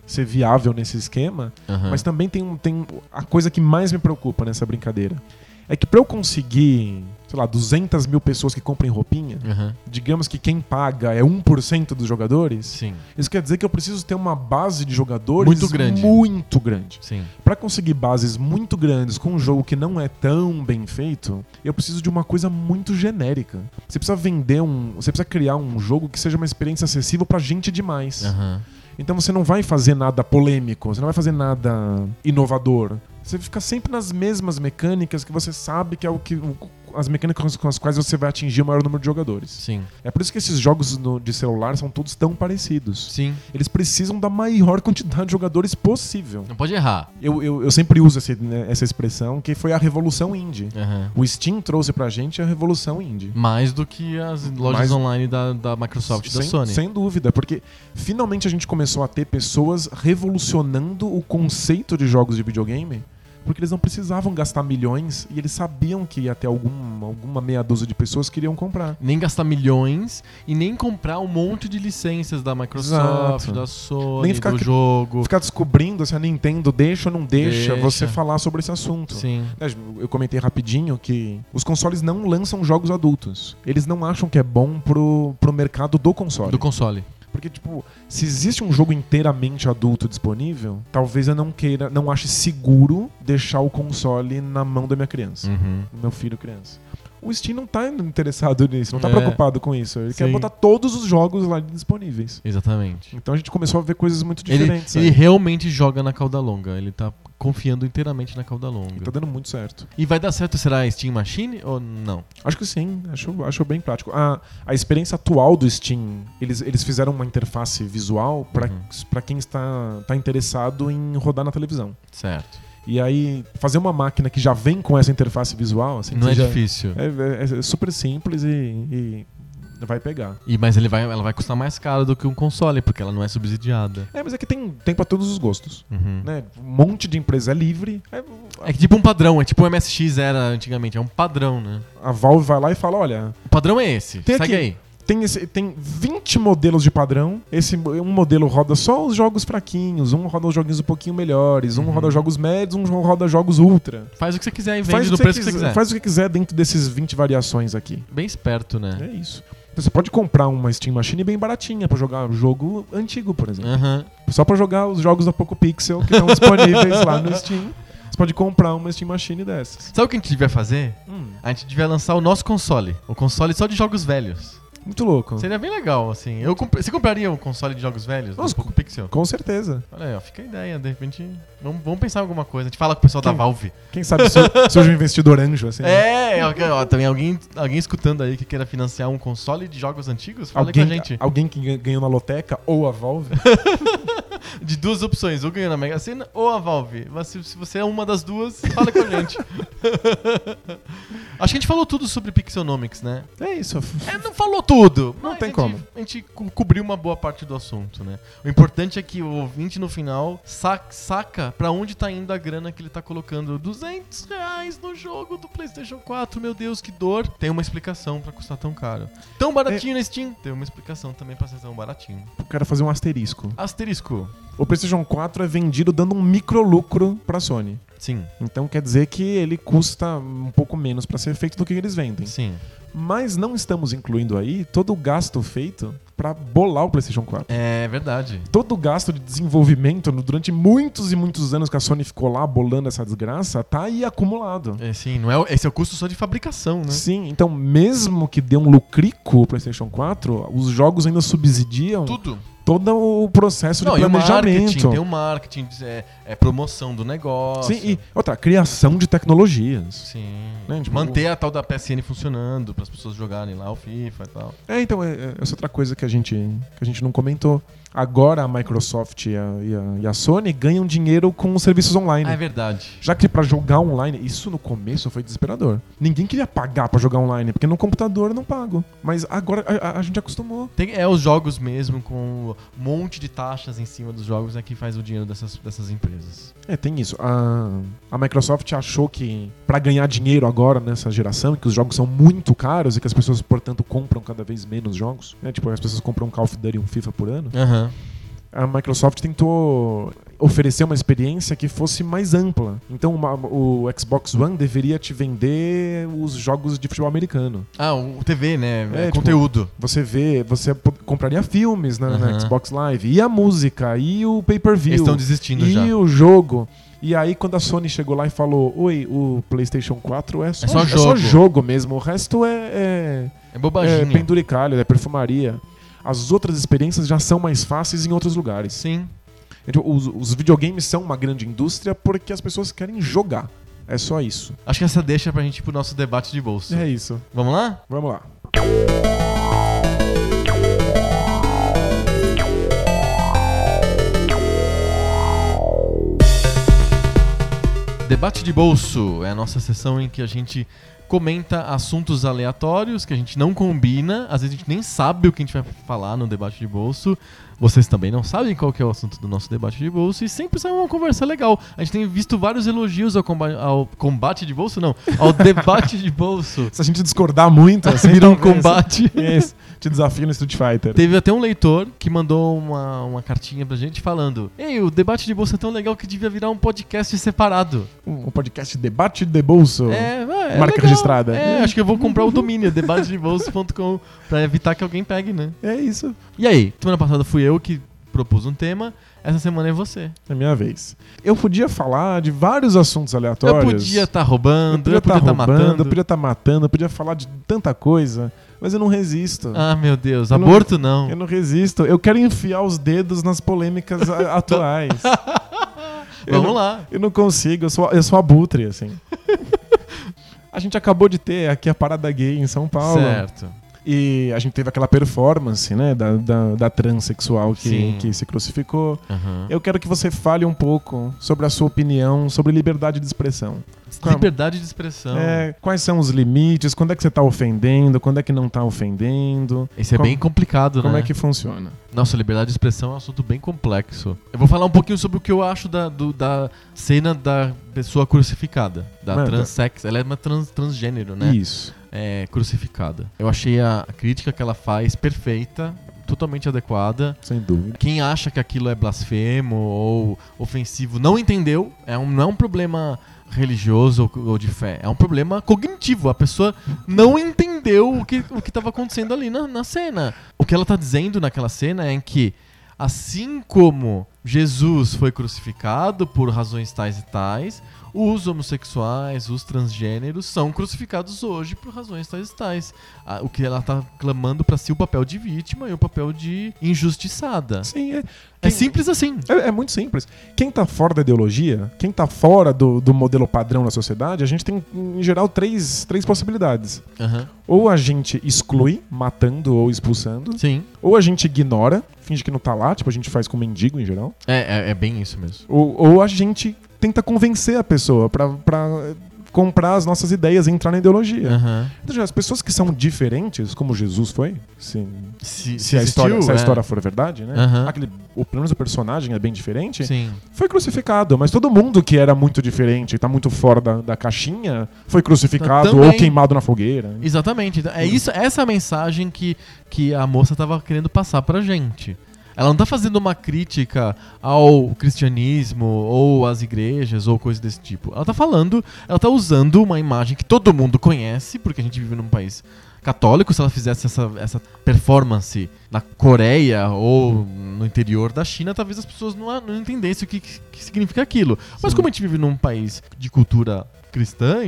ser viável nesse esquema. Aham. Mas também tem, um- tem a coisa que mais me preocupa nessa brincadeira. É que para eu conseguir, sei lá, 200 mil pessoas que comprem roupinha, Aham. digamos que quem paga é 1% dos jogadores, Sim, isso quer dizer que eu preciso ter uma base de jogadores Muito grande. Muito grande. sim. Pra conseguir bases muito grandes com um jogo que não é tão bem feito, eu preciso de uma coisa muito genérica. Você precisa vender um, você precisa criar um jogo que seja uma experiência acessível pra gente demais. Aham. Então você não vai fazer nada polêmico, você não vai fazer nada inovador. Você fica sempre nas mesmas mecânicas que você sabe que é o que as mecânicas com as quais você vai atingir o maior número de jogadores. Sim. É por isso que esses jogos no- de celular são todos tão parecidos. Sim. Eles precisam da maior quantidade de jogadores possível. Não pode errar. Eu, eu, eu sempre uso esse- né, essa expressão, que foi a revolução indie. Aham. O Steam trouxe pra gente a revolução indie. Mais do que as lojas Mais- online da, da Microsoft e da Sony. sem dúvida, porque finalmente a gente começou a ter pessoas revolucionando o conceito de jogos de videogame Porque eles não precisavam gastar milhões e eles sabiam que ia ter algum, alguma meia dúzia de pessoas que iriam comprar. Nem gastar milhões e nem comprar um monte de licenças da Microsoft, Exato. da Sony, Nem ficar do jogo. Ficar descobrindo se a Nintendo deixa ou não deixa, Deixa. você falar sobre esse assunto. Sim. Eu comentei rapidinho que os consoles não lançam jogos adultos. Eles não acham que é bom pro, pro mercado do console. Do console. Porque, tipo, se existe um jogo inteiramente adulto disponível, talvez eu não queira, não ache seguro deixar o console na mão da minha criança. Uhum. do Meu filho criança. O Steam não tá interessado nisso, não tá É. preocupado com isso. Ele quer Sim. botar todos os jogos lá disponíveis. Exatamente. Então a gente começou a ver coisas muito Ele, diferentes. ele aí. realmente joga na cauda longa. Ele tá confiando inteiramente na cauda longa. Tá dando muito certo. E vai dar certo, será a Steam Machine ou não? Acho que sim, acho, acho bem prático. A, a experiência atual do Steam, eles, eles fizeram uma interface visual para Uhum. pra quem está, tá interessado em rodar na televisão. Certo. E aí, fazer uma máquina que já vem com essa interface visual, assim, não é difícil. É, é- é super simples e, e vai pegar. E, mas ele vai, ela vai custar mais caro do que um console, porque ela não é subsidiada. É, mas é que tem, tem para todos os gostos. Uhum. Né? Um monte de empresa é livre. é- É que tipo um padrão, é tipo o MSX era antigamente, é um padrão, né? a Valve vai lá e fala: olha, O padrão é esse, Tem segue aqui. aí. tem, esse, tem 20 modelos de padrão. Esse um modelo roda só os jogos fraquinhos, um roda os joguinhos um pouquinho melhores, um Uhum. roda jogos médios, um roda jogos ultra. Faz o que você quiser e Faz vende que preço que você quiser. Faz o que quiser dentro desses 20 variações aqui. Bem esperto, né? É isso. Você pode comprar uma Steam Machine bem baratinha pra jogar um jogo antigo, por exemplo. Aham. Só pra jogar os jogos da Poco Pixel que estão disponíveis lá no Steam. Você pode comprar uma Steam Machine dessas. Sabe o que a gente devia fazer? Hum, A gente devia lançar o nosso console. O console só de jogos velhos. Muito louco. Seria bem legal, assim. Eu comp- Você compraria um console de jogos velhos? Nossa, do Poco Pixel? Com certeza. Olha aí, ó, fica a ideia. De repente, vamos, vamos pensar em alguma coisa. A gente fala com o pessoal da Quem? Valve. Quem sabe sur- surge um investidor anjo, assim. É, ó, ó, também alguém, alguém escutando aí que queira financiar um console de jogos antigos, fala Alguém, com a gente. alguém que gan- ganhou na loteca ou a Valve. De duas opções, ou ganhando na Mega Sena ou a Valve. Mas se, se você é uma das duas, fala com a gente. Acho que a gente falou tudo sobre Pixelnomics, né? É isso. É, não falou tudo. Não mas tem a gente, como. A gente co- cobriu uma boa parte do assunto, né? O importante é que o ouvinte no final sa- saca pra onde tá indo a grana que ele tá colocando. 200 reais no jogo do PlayStation 4, meu Deus, que dor. Tem uma explicação pra custar tão caro. Tão baratinho na Steam. Tem uma explicação também pra ser tão baratinho. Eu quero fazer um asterisco. Asterisco. O PlayStation 4 é vendido dando um micro lucro pra Sony. Sim, Então quer dizer que ele custa um pouco menos pra ser feito do que eles vendem. sim. Mas não estamos incluindo aí todo o gasto feito pra bolar o PlayStation 4. É verdade. Todo o gasto de desenvolvimento durante muitos e muitos anos que a Sony ficou lá bolando essa desgraça, tá aí acumulado. É, sim, não é, esse é o custo só de fabricação, né? Sim, então mesmo que dê um lucrico o PlayStation 4, os jogos ainda subsidiam Tudo. todo o processo Não, de planejamento. tem o marketing, é, é promoção do negócio. Sim, e outra, criação de tecnologias. Sim. Né, tipo, Manter a tal da PSN funcionando para as pessoas jogarem lá o FIFA e tal. É, então, é, é essa outra coisa que a gente, que a gente não comentou. Agora a Microsoft e a, e a- e a Sony ganham dinheiro com os serviços online. Ah, é verdade. Já que pra jogar online, isso no começo foi desesperador. Ninguém queria pagar pra jogar online, porque no computador eu não pago. Mas agora a, a- gente acostumou. Tem, é os jogos mesmo, com um monte de taxas em cima dos jogos, é que faz o dinheiro dessas, dessas empresas. É, tem isso. A, a Microsoft achou que pra ganhar dinheiro agora nessa geração, que os jogos são muito caros e que as pessoas, portanto, compram cada vez menos jogos, né? Tipo, as pessoas compram um Call of Duty e um FIFA por ano. Aham. A Microsoft tentou oferecer uma experiência que fosse mais ampla. Então uma- o Xbox One deveria te vender os jogos de futebol americano. Ah, o TV, né? É, tipo, Conteúdo. Você vê, você compraria filmes na, na Aham. Xbox Live, e a música, e o pay-per-view, Eles estão desistindo e já. o jogo. E aí quando a Sony chegou lá e falou, oi, o PlayStation 4 é só, É só é jogo." jogo mesmo, o resto é- é, É é bobaginha. penduricalho, é perfumaria. As outras experiências já são mais fáceis em outros lugares. Sim. Então, Os, os videogames são uma grande indústria porque as pessoas querem jogar. É só isso. Acho que essa deixa pra gente ir pro nosso debate de bolso. É isso. Vamos lá? Vamos lá. Debate de bolso é a nossa sessão em que a gente comenta assuntos aleatórios que a gente não combina, às vezes a gente nem sabe o que a gente vai falar no debate de bolso. Vocês também não sabem qual que é o assunto do nosso debate de bolso e sempre sai uma conversa legal. A gente tem visto vários elogios ao, comba ao combate de bolso, não, ao debate de bolso. Se a gente discordar muito, assim, Vira um combate. Isso. Te desafio no Street Fighter. Teve até um leitor que mandou uma, uma cartinha pra gente falando: Ei, o debate de bolso é tão legal que devia virar um podcast separado. Um podcast Debate de Bolso. É, é Marca legal. registrada. É, acho que eu vou comprar o domínio debatedebolso.com pra evitar que alguém pegue, né? É isso. E aí, semana passada fui eu que propus um tema, essa semana é você. É minha vez. Eu podia falar de vários assuntos aleatórios. Eu podia estar Eu roubando, eu podia estar estar roubando, matando. eu podia estar matando, eu podia falar de tanta coisa, mas eu não resisto. Ah, meu Deus, Eu não- aborto não. Eu não resisto. Eu quero enfiar os dedos nas polêmicas atuais. Eu Vamos não- lá. Eu não consigo, eu sou, eu sou abutre, assim. a gente acabou de ter aqui a parada gay em São Paulo. Certo. E a gente teve aquela performance, né, da, da, da transexual que, Sim. que se crucificou. Aham. Eu quero que você fale um pouco sobre a sua opinião sobre liberdade de expressão. Liberdade de expressão. É, quais são os limites? Quando é que você tá ofendendo? Quando é que não tá ofendendo? Esse é Como- bem complicado, Como né? é que funciona? Nossa, liberdade de expressão é um assunto bem complexo. Eu vou falar um pouquinho sobre o que eu acho da, do- da cena da pessoa crucificada. Da Manda. transex. Ela é uma trans, transgênero, né? Isso. É, crucificada. Eu achei a, crítica que ela faz perfeita, totalmente adequada. Sem dúvida. Quem acha que aquilo é blasfemo ou ofensivo não entendeu. É um, não é um problema religioso ou, ou de fé. É um problema cognitivo. A pessoa não entendeu o que o estava acontecendo ali na, na cena. O que ela está dizendo naquela cena é que, assim como Jesus foi crucificado por razões tais e tais, os homossexuais, os transgêneros são crucificados hoje por razões tais e tais. O que ela tá clamando pra si o papel de vítima e o papel de injustiçada. Sim, é, É quem- simples assim. É, é muito simples. Quem tá fora da ideologia, quem tá fora do, do modelo padrão da sociedade, a gente tem, em geral, três, três possibilidades. Aham. Ou a gente exclui, matando ou expulsando. Sim. Ou a gente ignora, finge que não tá lá, tipo a gente faz com mendigo em geral. É, é, é bem isso mesmo. Ou, ou a gente tenta convencer a pessoa pra comprar as nossas ideias e entrar na ideologia. Aham. Então, as pessoas que são diferentes, como Jesus foi, se, Se, se, a, história, se a é. história for verdade, né? Aham. Aquele, o, pelo menos o personagem é bem diferente. Sim. foi crucificado, mas todo mundo que era muito diferente e tá muito fora da, da caixinha foi crucificado Também. ou queimado na fogueira. Exatamente. É isso, essa é a mensagem que, que a moça tava querendo passar pra gente. Ela não tá fazendo uma crítica ao cristianismo ou às igrejas ou coisa desse tipo. Ela tá falando, ela tá usando uma imagem que todo mundo conhece, porque a gente vive num país católico. Se ela fizesse essa, essa performance na Coreia ou no interior da China, talvez as pessoas não, não entendessem o que, que significa aquilo. Mas Sim. como a gente vive num país de cultura cristã,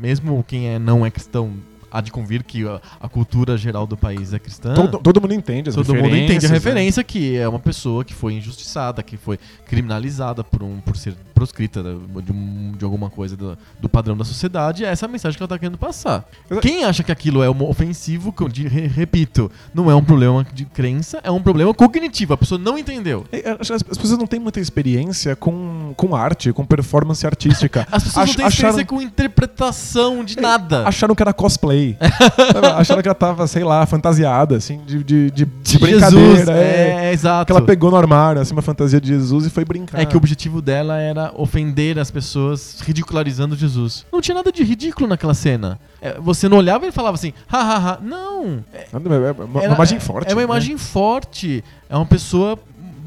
mesmo quem é, não é cristão há de convir que a, a cultura geral do país é cristã. Todo, todo mundo entende as Todo mundo entende a né? referência que é uma pessoa que foi injustiçada, que foi criminalizada por, um, por ser proscrita da- de, um- de alguma coisa do, do padrão da sociedade. Essa é a mensagem que ela está querendo passar. Exa- Quem acha que aquilo é um ofensivo, de- re- repito, não é um problema de crença, é um problema cognitivo. A pessoa não entendeu. É, As, as pessoas não têm muita experiência com, com arte, com performance artística. As pessoas Ach- não têm acharam- experiência com interpretação de nada. Acharam que era cosplay. Sabe? acharam que ela tava, sei lá, fantasiada, assim, de, de, de, de De brincadeira. Jesus, é. é, exato. Que ela pegou no armário, assim, uma fantasia de Jesus e foi brincar. É que o objetivo dela era ofender as pessoas, ridicularizando Jesus. Não tinha nada de ridículo naquela cena. É, você não olhava e falava assim, hahaha. Não. É, É uma, uma era- imagem forte. É uma né? imagem forte. É uma pessoa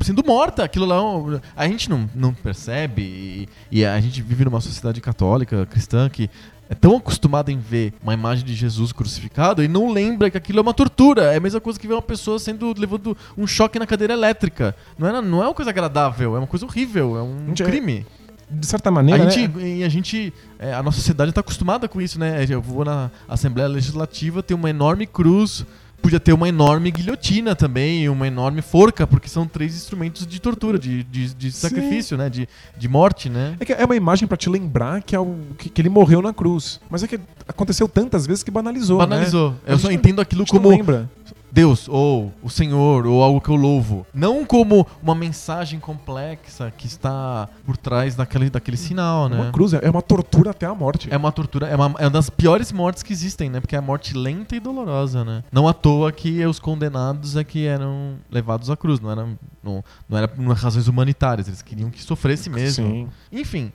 sendo morta. Aquilo lá, é a gente não, não percebe. E, e a gente vive numa sociedade católica, cristã, que é tão acostumada em ver uma imagem de Jesus crucificado e não lembra que aquilo é uma tortura. É a mesma coisa que ver uma pessoa sendo levando um choque na cadeira elétrica. Não é, não é uma coisa agradável, é uma coisa horrível, é um Gente, é- crime. De certa maneira, A né? gente, e a gente, é, a nossa sociedade está acostumada com isso, né? Eu vou na Assembleia Legislativa, tem uma enorme cruz, podia ter uma enorme guilhotina também, uma enorme forca, porque são três instrumentos de tortura, de, de, de sacrifício, né? De, de morte, né? É é uma imagem pra te lembrar que, é o, que, que ele morreu na cruz. Mas é que aconteceu tantas vezes que banalizou. Banalizou. Né? Eu só entendo aquilo como lembra. Deus, ou o Senhor, ou algo que eu louvo. Não como uma mensagem complexa que está por trás daquele, daquele sinal, É né? uma cruz, é uma tortura até a morte. É uma tortura, é uma, é uma das piores mortes que existem, né? Porque é a morte lenta e dolorosa, né? Não à toa que os condenados é que eram levados à cruz, não era, não, não era por razões humanitárias, eles queriam que sofresse mesmo. Sim. Enfim,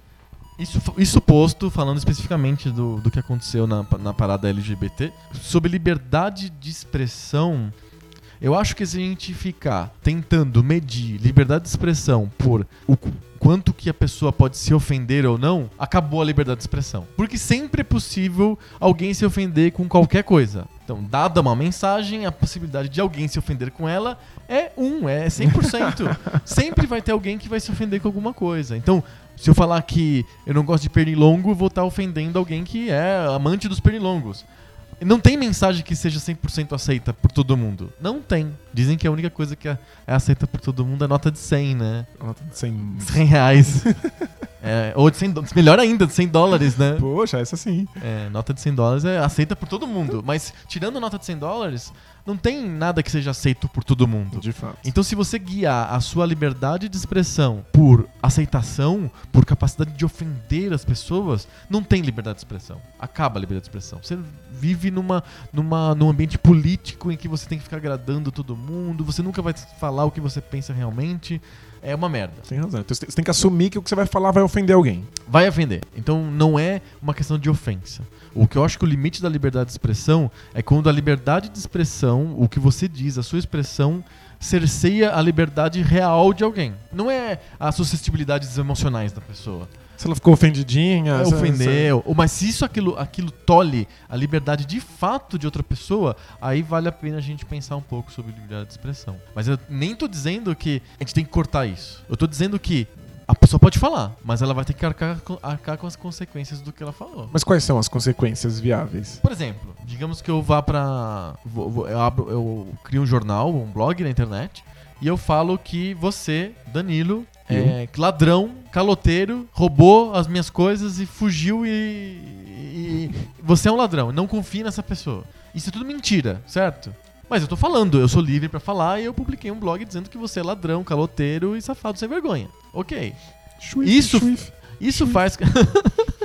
isso, isso posto, falando especificamente do, do que aconteceu na, na parada LGBT, sobre liberdade de expressão, eu acho que se a gente ficar tentando medir liberdade de expressão por o qu- quanto que a pessoa pode se ofender ou não, acabou a liberdade de expressão. Porque sempre é possível alguém se ofender com qualquer coisa. Então, dada uma mensagem, a possibilidade de alguém se ofender com ela é um, é 100%. sempre vai ter alguém que vai se ofender com alguma coisa. Então, se eu falar que eu não gosto de pernilongo, vou estar ofendendo alguém que é amante dos pernilongos. Não tem mensagem que seja 100% aceita por todo mundo. Não tem. Dizem que a única coisa que é é aceita por todo mundo é nota de 100, né? Sem... 100 reais. É, ou de 100 dólares. Melhor ainda, de 100 dólares, né? Poxa, essa sim. É, nota de 100 dólares é aceita por todo mundo. Mas tirando nota de 100 dólares, não tem nada que seja aceito por todo mundo. De fato. Então, se você guiar a sua liberdade de expressão por aceitação, por capacidade de ofender as pessoas, não tem liberdade de expressão. Acaba a liberdade de expressão. Você vive numa, numa, num ambiente político em que você tem que ficar agradando todo mundo, você nunca vai falar o que você pensa realmente. É uma merda. Tem razão. Então você tem- que assumir que o que você vai falar vai ofender alguém. Vai ofender. Então não é uma questão de ofensa. O que eu acho que o limite da liberdade de expressão é quando a liberdade de expressão, o que você diz, a sua expressão, cerceia a liberdade real de alguém. Não é as suscetibilidades emocionais da pessoa. Se ela ficou ofendidinha. É ofendeu. Mas se isso aquilo, aquilo tolhe a liberdade de fato de outra pessoa, aí vale a pena a gente pensar um pouco sobre liberdade de expressão. Mas eu nem tô dizendo que a gente tem que cortar isso. Eu tô dizendo que a pessoa pode falar, mas ela vai ter que arcar, com- arcar com as consequências do que ela falou. Mas quais são as consequências viáveis? Por exemplo, digamos que eu vá pra. eu, abro, eu crio um jornal, um blog na internet, e eu falo que você, Danilo, é ladrão, caloteiro, roubou as minhas coisas e fugiu e. e- você é um ladrão, não confie nessa pessoa. Isso é tudo mentira, certo? Mas eu tô falando, eu sou livre pra falar e eu publiquei um blog dizendo que você é ladrão, caloteiro e safado sem vergonha. Ok. Isso- Isso faz.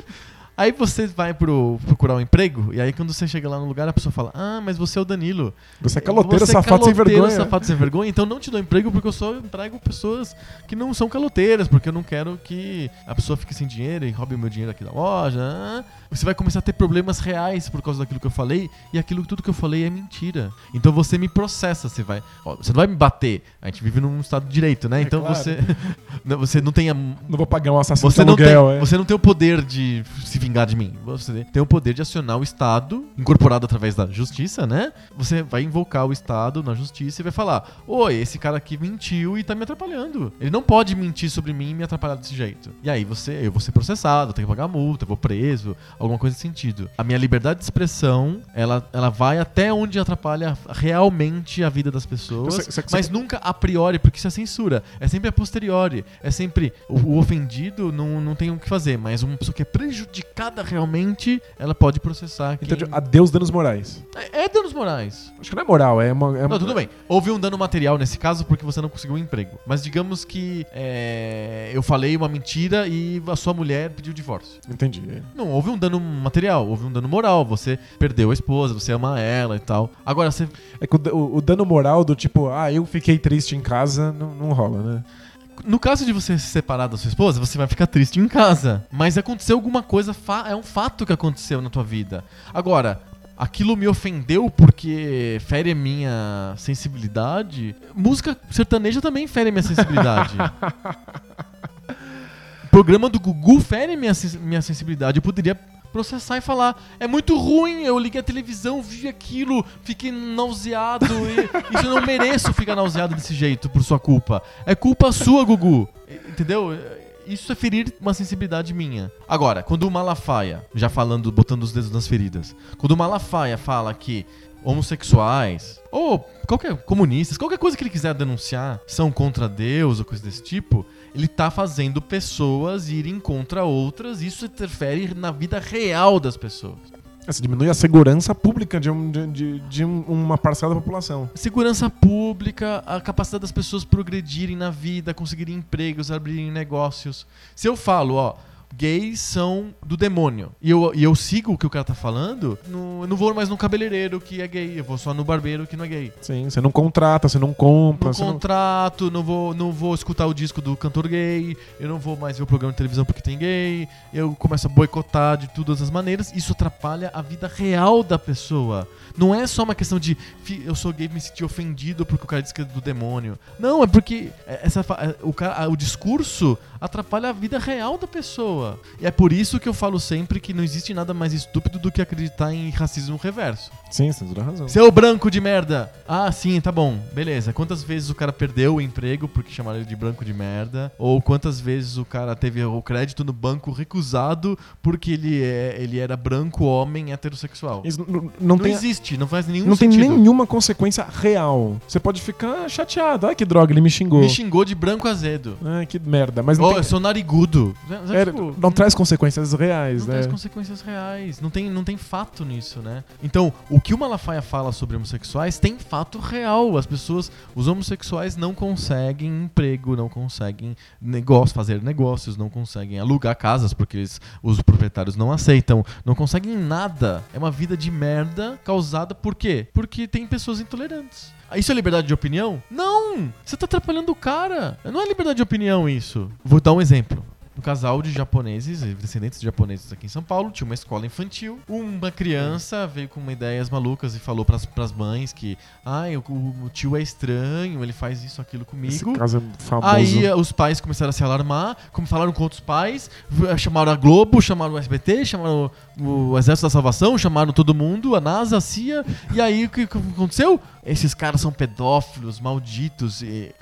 aí você vai pro, procurar um emprego, e aí quando você chega lá no lugar, a pessoa fala: Ah, mas você é o Danilo. Você é caloteiro, Você é safado sem caloteiro, vergonha. safado sem vergonha, então não te dou emprego porque eu só emprego pessoas que não são caloteiras, porque eu não quero que a pessoa fique sem dinheiro e roube o meu dinheiro aqui da loja. ah. Você vai começar a ter problemas reais por causa daquilo que eu falei, e aquilo tudo que eu falei é mentira. Então você me processa, você vai. ó, você não vai me bater. A gente vive num estado de direito, né? É então claro. você. não, você não tem a, Não vou pagar um assassino você de não, tem, aluguel, é. você não tem o poder de se vingar de mim. Você tem o poder de acionar o Estado, incorporado através da justiça, né? Você vai invocar o Estado na justiça e vai falar: Oi, esse cara aqui mentiu e tá me atrapalhando. Ele não pode mentir sobre mim e me atrapalhar desse jeito. E aí você, eu vou ser processado, tenho que pagar multa, vou preso, alguma coisa nesse sentido. A minha liberdade de expressão, ela, ela vai até onde atrapalha realmente a vida das pessoas, Você- você- mas nunca a priori, porque isso é censura. É sempre a posteriori. É sempre o, o ofendido não, não tem o que fazer, mas uma pessoa que é prejudicada realmente, ela pode processar. Quem... Então, adeus danos morais. É, é danos morais. Acho que não é moral, é uma. é Não, tudo bem. Houve um dano material nesse caso porque você não conseguiu um emprego. Mas digamos que é, eu falei uma mentira e a sua mulher pediu divórcio. Entendi. Não, houve um dano material, houve um dano moral. Você perdeu a esposa, você ama ela e tal. Agora, você É que o, o- o dano moral do tipo, ah, eu fiquei triste em casa, não, não rola, né? No caso de você se separar da sua esposa, você vai ficar triste em casa. Mas aconteceu alguma coisa, é um fato que aconteceu na tua vida. Agora, aquilo me ofendeu porque fere a minha sensibilidade. Música sertaneja também fere a minha sensibilidade. o programa do Gugu fere minha, minha sensibilidade. Eu poderia processar e falar: é muito ruim, eu liguei a televisão, vi aquilo, fiquei nauseado. E isso eu não mereço ficar nauseado desse jeito por sua culpa. É culpa sua, Gugu. Entendeu? Isso é ferir uma sensibilidade minha. Agora, quando o Malafaia, já falando, botando os dedos nas feridas, quando o Malafaia fala que homossexuais ou qualquer comunistas, qualquer coisa que ele quiser denunciar são contra Deus ou coisa desse tipo, ele tá fazendo pessoas irem contra outras, isso interfere na vida real das pessoas. Você diminui a segurança pública de, um- de- de- um- uma parcela da população. Segurança pública, a capacidade das pessoas progredirem na vida, conseguirem empregos, abrirem negócios. Se eu falo, ó, gays são do demônio, e eu, e eu sigo o que o cara tá falando, no- eu não vou mais no cabeleireiro que é gay, eu vou só no barbeiro que não é gay. Sim, você não contrata, você não compra. Não- contrato, não vou, não vou escutar o disco do cantor gay, eu não vou mais ver o programa de televisão porque tem gay, eu começo a boicotar de todas as maneiras. Isso atrapalha a vida real da pessoa. Não é só uma questão de "Fi- eu sou gay e me sentir ofendido porque o cara disse que é do demônio. Não, é porque essa, fa- é, o, cara, o discurso atrapalha a vida real da pessoa. E é por isso que eu falo sempre que não existe nada mais estúpido do que acreditar em racismo reverso. Sim, você tem toda razão. Seu branco de merda! Ah, sim, tá bom, beleza. Quantas vezes o cara perdeu o emprego porque chamaram ele de branco de merda? Ou quantas vezes o cara teve o crédito no banco recusado porque ele, é, ele era branco, homem, heterossexual? Isso Não, não, tem, existe, não faz nenhum não tem sentido. nenhuma consequência real. Você pode ficar chateado. Ai, que droga, ele me xingou. Me xingou de branco azedo. Ai, que merda. Mas não, Oh, tem- eu sou narigudo. é, Tipo, não traz consequências reais, Não né? traz consequências reais. Não tem, não tem fato nisso, né? Então, o que o Malafaia fala sobre homossexuais tem fato real. As pessoas, os homossexuais não conseguem emprego, não conseguem negócio, fazer negócios, não conseguem alugar casas porque eles- os proprietários não aceitam, não conseguem nada. É uma vida de merda causada por quê? Porque tem pessoas intolerantes. Isso é liberdade de opinião? Não! Você tá atrapalhando o cara. Não é liberdade de opinião isso. Vou dar um exemplo. Um casal de japoneses, descendentes de japoneses aqui em São Paulo, tinha uma escola infantil. Uma criança veio com uma ideias malucas e falou pras, pras mães que, ai, o, o tio é estranho, ele faz isso, aquilo Esse comigo. caso é famoso. Aí os pais começaram a se alarmar, como falaram com outros pais, chamaram a Globo, chamaram o SBT, chamaram o, o Exército da Salvação, chamaram todo mundo, a NASA, a CIA, e aí o que, que aconteceu? Esses caras são pedófilos, malditos, e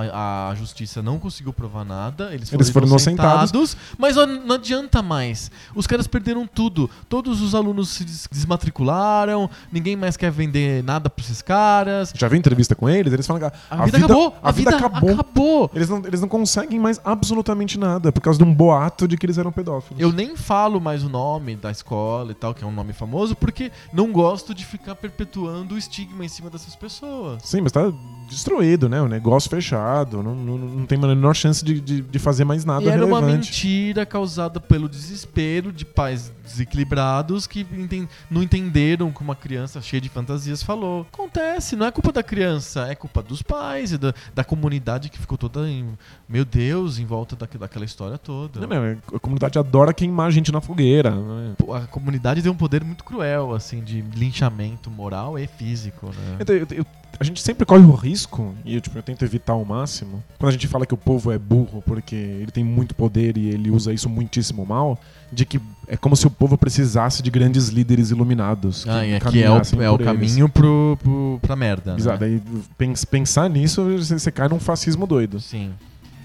a, a justiça não conseguiu provar nada, eles foram, Eles foram inocentados, mas ó, não adianta mais. Os caras perderam tudo. Todos os alunos se des- desmatricularam, ninguém mais quer vender nada pra esses caras. Já vi entrevista com eles, eles falam que A, vida, acabou! A, vida, acabou. acabou. Eles não, eles não conseguem mais absolutamente nada por causa de um boato de que eles eram pedófilos. Eu nem falo mais o nome da escola e tal, que é um nome famoso, porque não gosto de ficar perpetuando o estigma em cima dessas pessoas. Sim, mas tá destruído, né? O negócio fechado, não, não, não tem a menor chance de, de, de fazer mais nada e era uma relevante. mentira causada pelo desespero de pais desequilibrados que enten- não entenderam o que uma criança cheia de fantasias falou. Acontece, não é culpa da criança, é culpa dos pais e da, da comunidade que ficou toda em, meu Deus, em volta daque- daquela história toda. Não, não, a comunidade adora queimar gente na fogueira. né? a comunidade tem um poder muito cruel, assim, de linchamento moral e físico, né? Eu- eu- a gente sempre corre o risco, e eu, tipo, eu tento evitar ao máximo, quando a gente fala que o povo é burro porque ele tem muito poder e ele usa isso muitíssimo mal, de que é como se o povo precisasse de grandes líderes iluminados. Ah, e aqui é o, é o caminho pro, pro, pra merda. Exato, Né? aí pens- pensar nisso, você, cai num fascismo doido. Sim.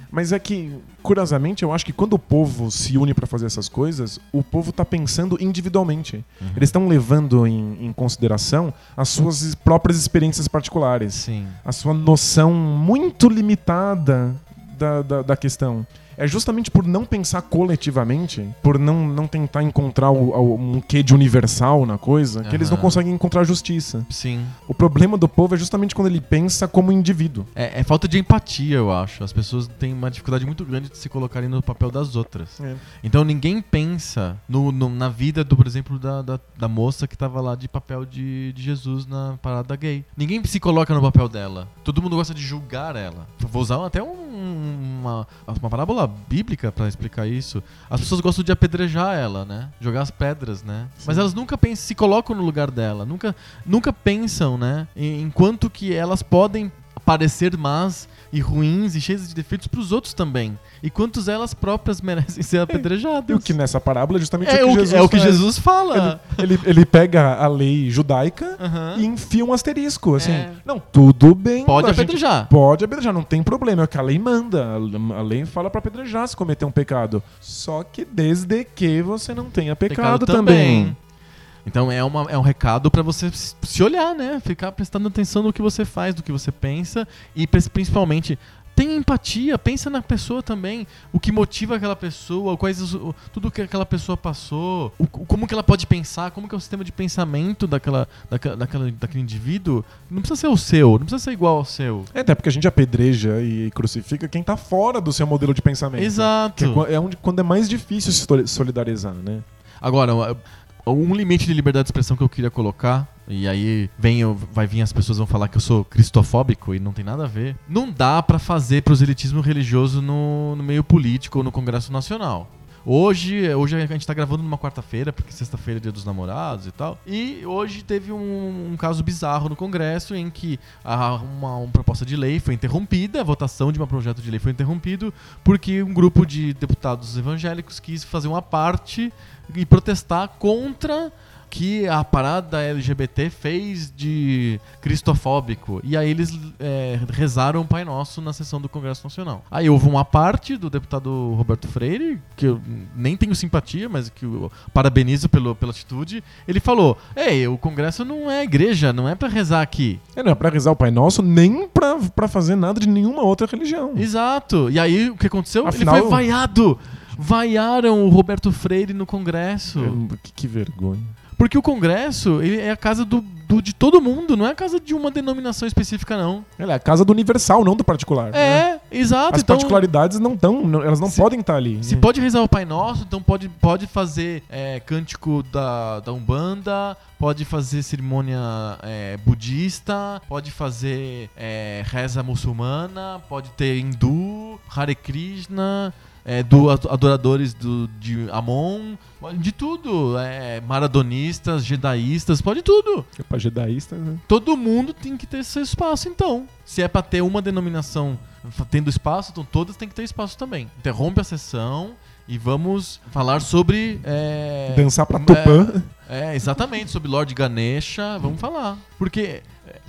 Mas é que, curiosamente, eu acho que quando o povo se une pra fazer essas coisas, o povo tá pensando individualmente. Uhum. Eles estão levando em, em consideração as suas próprias experiências particulares, Sim. a sua noção muito limitada da, da, da questão. É justamente por não pensar coletivamente, por não, não tentar encontrar o- o- um quê de universal na coisa, que eles não conseguem encontrar justiça. Sim. O problema do povo é justamente quando ele pensa como indivíduo. É, é falta de empatia, eu acho. As pessoas têm uma dificuldade muito grande de se colocarem no papel das outras. Então ninguém pensa no, no- na vida, do, por exemplo, da, da, da moça que tava lá de papel de, de Jesus na parada gay. Ninguém se coloca no papel dela. Todo mundo gosta de julgar ela. Vou usar até um- uma, uma parábola bíblica pra explicar isso. As pessoas gostam de apedrejar ela, né? Jogar as pedras, né? Sim. Mas elas nunca pensam, se colocam no lugar dela. Nunca, nunca pensam, né? Em, em quanto que elas podem parecer más e ruins e cheias de defeitos pros outros também. E quantos elas próprias merecem ser apedrejadas. E o que nessa parábola é justamente é, o que que, Jesus é o que. Jesus fala. Ele, ele, ele pega a lei judaica Aham. e enfia um asterisco, assim. É. Não, tudo bem. Pode apedrejar. Pode apedrejar, não tem problema. É o que a lei manda. A lei fala pra apedrejar se cometer um pecado. Só que desde que você não tenha pecado, também. Então é, uma, é um recado pra você se olhar, né? Ficar prestando atenção no que você faz, do que você pensa e principalmente Tenha empatia, pensa na pessoa também, o que motiva aquela pessoa, quais tudo que aquela pessoa passou, o- como que ela pode pensar, como que é o sistema de pensamento daquela, daquela, daquela- daquele indivíduo. Não precisa ser o seu, não precisa ser igual ao seu. É, até porque a gente apedreja e crucifica quem tá fora do seu modelo de pensamento. Exato. É é onde, quando é mais difícil se soli- solidarizar, né? Agora, um limite de liberdade de expressão que eu queria colocar, e aí vem, vai vir as pessoas vão falar que eu sou cristofóbico e não tem nada a ver. Não dá pra fazer proselitismo religioso no, no meio político ou no Congresso Nacional. Hoje, hoje a gente tá gravando numa quarta-feira, porque sexta-feira é dia dos namorados e tal. E hoje teve um, um caso bizarro no Congresso em que a- uma, uma proposta de lei foi interrompida, a votação de um projeto de lei foi interrompido, porque um grupo de deputados evangélicos quis fazer uma parte e protestar contra que a parada LGBT fez de cristofóbico. E aí eles é, rezaram o Pai Nosso na sessão do Congresso Nacional. Aí houve uma parte do deputado Roberto Freire, que eu nem tenho simpatia, mas que eu parabenizo pelo, pela atitude. Ele falou: Ei, o Congresso não é igreja, não é pra rezar aqui. É, não é pra rezar o Pai Nosso, nem pra, pra fazer nada de nenhuma outra religião. Exato. E aí o que aconteceu? Afinal- Ele foi vaiado. Vaiaram o Roberto Freire no Congresso. Que, que vergonha. Porque o Congresso ele é a casa do, do- de todo mundo, não é a casa de uma denominação específica, não. Ela é a casa do universal, não do particular. né? É, exato. As então, particularidades não estão, elas não Se- podem estar ali. se pode rezar o Pai Nosso, então pode, pode fazer é, cântico da, da Umbanda, pode fazer cerimônia é, budista, pode fazer é, reza muçulmana, pode ter hindu, Hare Krishna. É, do ado- adoradores do, de Amon, de tudo. É, maradonistas, jedaístas, pode tudo. É pra jedaísta, né? Todo mundo tem que ter seu espaço, então. Se é pra ter uma denominação tendo espaço, então todas têm que ter espaço também. Interrompe a sessão e vamos falar sobre. É, Dançar pra Tupã. é, exatamente, sobre Lord Ganesha. Vamos falar. Porque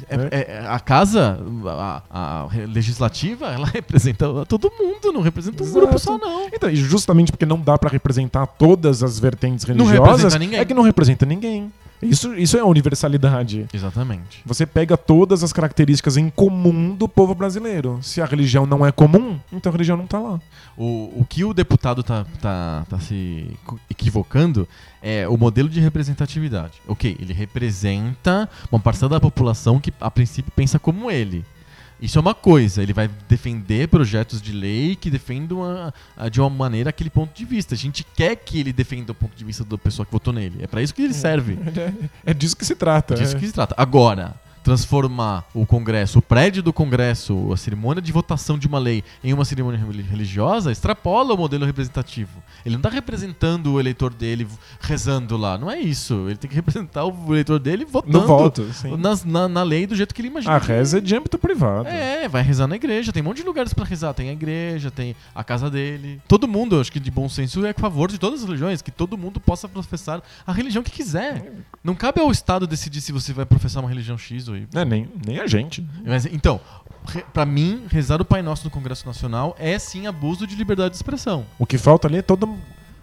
é- é- é- a casa, a, a legislativa, ela representa todo mundo, não representa um Exato. grupo só, não. Então, e justamente porque não dá pra representar todas as vertentes Não religiosas, representa ninguém. é que não representa ninguém. Isso, isso é a universalidade. Exatamente. Você pega todas as características em comum do povo brasileiro. Se a religião não é comum, então a religião não tá lá. O, o que o deputado tá, tá, tá se equivocando é o modelo de representatividade. Ok, ele representa uma parcela da população que a princípio pensa como ele. Isso é uma coisa, ele vai defender projetos de lei que defendam a- a- de uma maneira aquele ponto de vista. A gente quer que ele defenda o ponto de vista da pessoa que votou nele. É pra isso que ele serve. É disso que se trata. Disso é. que se trata. Agora, transformar o Congresso, o prédio do Congresso, a cerimônia de votação de uma lei em uma cerimônia reli- religiosa, extrapola o modelo representativo. Ele não está representando o eleitor dele rezando lá. Não é isso. Ele tem que representar o eleitor dele votando No voto, nas- na, na lei do jeito que ele imagina. A que- reza é de âmbito privado. é, vai rezar na igreja. Tem um monte de lugares pra rezar. Tem a igreja, tem a casa dele. Todo mundo, acho que de bom senso, é a favor de todas as religiões. Que todo mundo possa professar a religião que quiser. Não cabe ao Estado decidir se você vai professar uma religião X ou Y. É, nem, nem a gente. Mas, então, re- pra mim, rezar o Pai Nosso no Congresso Nacional é sim abuso de liberdade de expressão. O que falta ali é toda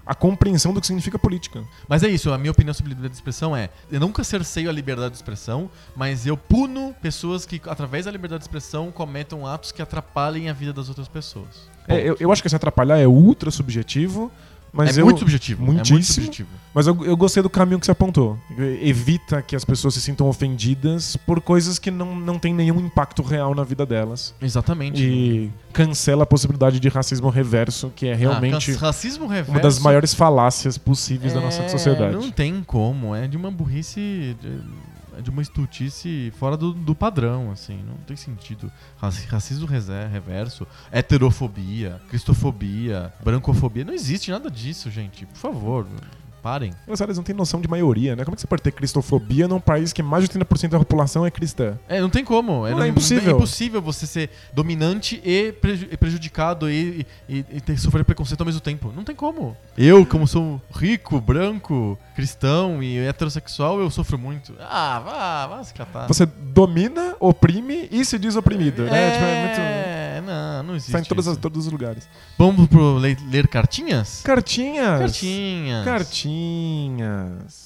a compreensão do que significa política. Mas é isso, a minha opinião sobre liberdade de expressão é: eu nunca cerceio a liberdade de expressão, mas eu puno pessoas que, através da liberdade de expressão, cometam atos que atrapalhem a vida das outras pessoas. É, eu, eu acho que esse atrapalhar é ultra subjetivo, mas é eu, muito subjetivo. É muito muitíssimo. subjetivo. Mas eu, eu gostei do caminho que você apontou. Evita que as pessoas se sintam ofendidas por coisas que não, não têm nenhum impacto real na vida delas. Exatamente. E cancela a possibilidade de racismo reverso, que é realmente Ah, racismo reverso. uma das maiores falácias possíveis da nossa é, sociedade. Não tem como, é de uma burrice, de, é de uma estutice fora do, do padrão, assim, não tem sentido. Raci- Racismo reverso, heterofobia, cristofobia, brancofobia, não existe nada disso, gente. Por favor, parem. Os caras não têm noção de maioria, né? Como é que você pode ter cristofobia num país que mais de 30% da população é cristã? É, não tem como. Não, é impossível. É impossível você ser dominante e, preju- e prejudicado e, e, e ter, sofrer preconceito ao mesmo tempo. Não tem como. Eu, como sou rico, branco, cristão e heterossexual, eu sofro muito. Ah, vá, vá se catar. Você domina, oprime e se diz oprimido, né? Tipo, é muito... É, não, não existe. Está em todas as- todos os lugares. Vamos pro le- ler cartinhas? Cartinhas! Cartinhas. Cartinhas.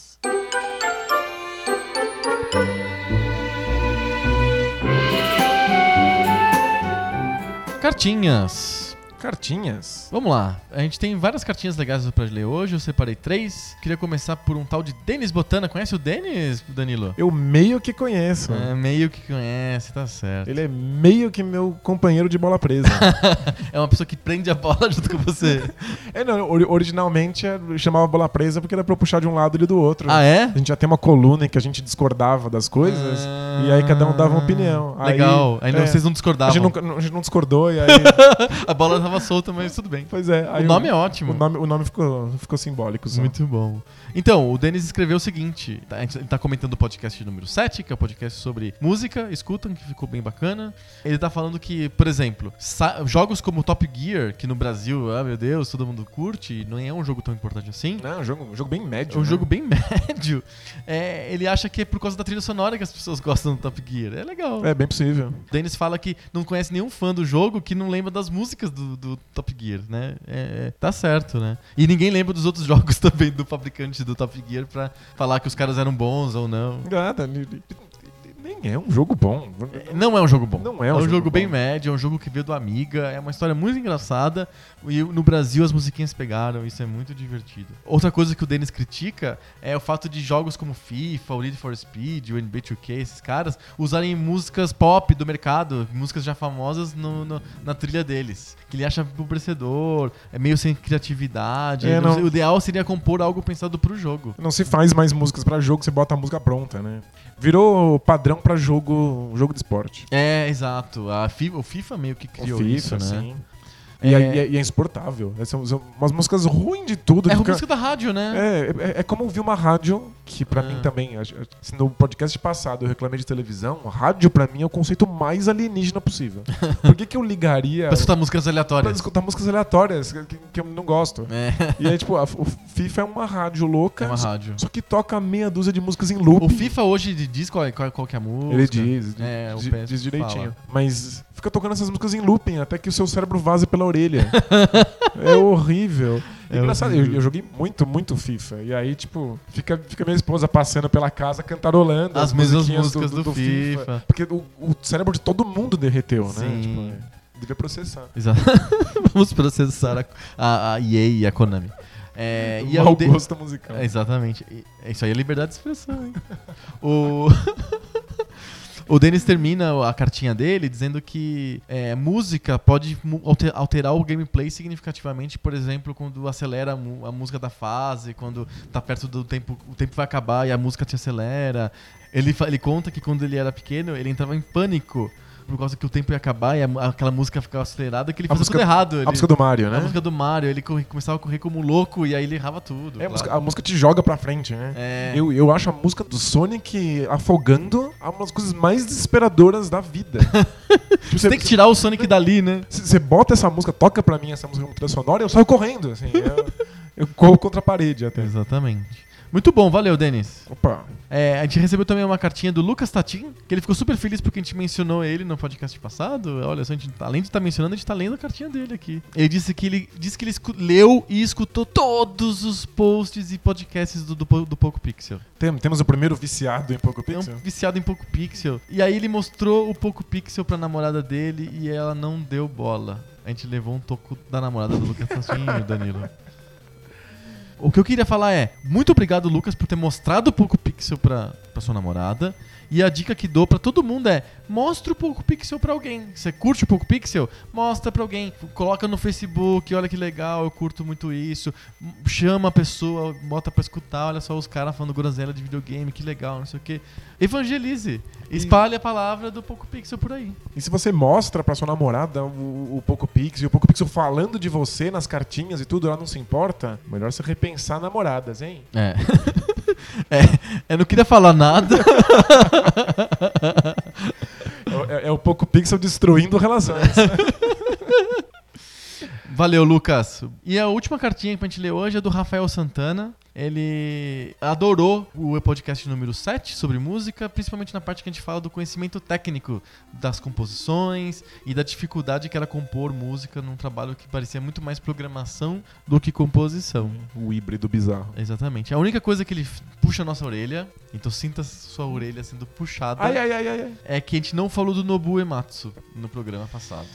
Cartinhas. Cartinhas. Vamos lá. A gente tem várias cartinhas legais pra ler hoje. Eu separei três. Queria começar por um tal de Denis Botana. Conhece o Denis, Danilo? Eu meio que conheço. É, meio que conhece, tá certo. Ele é meio que meu companheiro de bola presa. é uma pessoa que prende a bola junto com você. é, não, ori- originalmente eu chamava bola presa porque era pra eu puxar de um lado e do outro. ah, é? A gente já tem uma coluna em que a gente discordava das coisas. e aí cada um dava uma opinião. Aí- Legal. Aí, não- é, vocês não A discordavam. gente, nunca- a gente não discordou e aí. A bola tava solta, mas tudo bem. pois é. o nome é ótimo. O nome, o nome ficou, ficou simbólico. Só. Muito bom. Então, o Denis escreveu o seguinte: tá- gente tá comentando o podcast número 7, que é o podcast sobre música, escutam, que ficou bem bacana. Ele tá falando que, por exemplo, jogos como Top Gear, que no Brasil, ah meu Deus, todo mundo curte, não é um jogo tão importante assim. Não, é um jogo, um jogo bem médio. É um né? jogo bem médio. É, ele acha que é por causa da trilha sonora que as pessoas gostam do Top Gear. É legal. É bem possível. O Dennis fala que não conhece nenhum fã do jogo que não lembra das músicas do, do Top Gear, né? É, é, tá certo, né? E ninguém lembra dos outros jogos também do fabricante do Top Gear pra falar que os caras eram bons ou não. Nada. Nem é um jogo bom. Não é um jogo bom. Não é um jogo, jogo bem médio, é um jogo que veio do Amiga, é uma história muito engraçada. E no Brasil as musiquinhas pegaram, isso é muito divertido. Outra coisa que o Dennis critica é o fato de jogos como FIFA, o Need for Speed, o NBA 2K, esses caras, usarem músicas pop do mercado, músicas já famosas no- no- na trilha deles. Que ele acha empobrecedor, é meio sem criatividade. É, não- O ideal seria compor algo pensado pro jogo. Não se faz mais músicas pra jogo, você bota a música pronta, né? Virou padrão pra jogo, jogo de esporte. É, exato. A FIFA, o FIFA meio que criou o FIFA, isso, né? sim. E, É. é, e é- e é insuportável. É, São, são umas músicas ruins de tudo. É a fica- música da rádio, né? É, é, é como ouvir uma rádio, que pra Ah. mim também, se no podcast passado eu reclamei de televisão, rádio pra mim é o conceito mais alienígena possível. Por que, que eu ligaria Pra escutar músicas pra aleatórias. escutar músicas aleatórias que, que eu não gosto? É, E aí, tipo, a- o FIFA é uma rádio louca, é uma rádio. só que toca meia dúzia de músicas em loop. O FIFA hoje diz qual, é- qual, qual que é a música. Ele diz, É, o di- PS diz direitinho. fala. Mas fica tocando essas músicas em looping até que o seu cérebro vaze pela orelha. é horrível. É Engraçado, eu, eu joguei muito, muito FIFA. E aí, tipo, fica, fica minha esposa passando pela casa cantarolando As mesmas musiquinhas músicas do FIFA. Porque o, o cérebro de todo mundo derreteu, né? Sim. Tipo, é, devia processar. Exato. Vamos processar a, a, EA e a Konami. É, e o a mau de- gosto musical. É, exatamente. E- Isso aí é liberdade de expressão, hein? o... O Denis termina a cartinha dele dizendo que é, música pode alterar o gameplay significativamente, por exemplo, quando acelera a, música da fase, quando tá perto do tempo, o tempo vai acabar e a música te acelera. Ele, ele conta que quando ele era pequeno, ele entrava em pânico por causa que o tempo ia acabar e a aquela música ficava acelerada, que ele A fazia música- tudo errado. Ele, A música do Mario, né? a música do Mario, ele corre- começava a correr como louco e aí ele errava tudo. É, a, claro. música, a música te joga pra frente, né? É. Eu, eu acho a música do Sonic afogando uma das coisas mais desesperadoras da vida. Tipo, Você tem que tirar o Sonic dali, né? Você bota essa música, toca pra mim essa música como trilha sonora e eu saio correndo, assim. eu, eu corro contra a parede até. Exatamente. Muito bom, valeu, Denis. Opa. É, a gente recebeu também uma cartinha do Lucas Tatin, que ele ficou super feliz porque a gente mencionou ele no podcast passado. Olha só, a gente, além de estar mencionando, a gente tá lendo a cartinha dele aqui. Ele disse que ele disse que ele leu e escutou todos os posts e podcasts do, do, do Poco Pixel. Tem- temos o primeiro viciado em Poco É Pixel. um viciado em Poco Pixel. E aí ele mostrou o Poco Pixel pra namorada dele e ela não deu bola. A gente levou um toco da namorada do Lucas Tatin, Danilo. O que eu queria falar é, muito obrigado, Lucas, por ter mostrado o Poco Pixel pra, pra sua namorada. E a dica que dou pra todo mundo é: mostra o Poco Pixel pra alguém. Você curte o Poco Pixel? Mostra pra alguém. Coloca no Facebook, olha que legal, eu curto muito isso. Chama a pessoa, bota pra escutar, olha só os caras falando groselha de videogame, que legal, não sei o quê. Evangelize. Espalhe a palavra do Poco Pixel por aí. E se você mostra pra sua namorada o, o Poco Pixel, e o Poco Pixel falando de você nas cartinhas e tudo, ela não se importa, melhor você repensar namoradas, hein? É. é. Eu não queria falar nada. É, é- é o Poco Pixel destruindo relações. Valeu, Lucas. E a última cartinha pra gente ler hoje é do Rafael Santana. Ele adorou o podcast número 7 sobre música, principalmente na parte que a gente fala do conhecimento técnico das composições e da dificuldade que era compor música num trabalho que parecia muito mais programação do que composição. O híbrido bizarro. Exatamente. A única coisa que ele puxa a nossa orelha, então sinta sua orelha sendo puxada, Ai, ai, ai, é que a gente não falou do Nobu Ematsu no programa passado.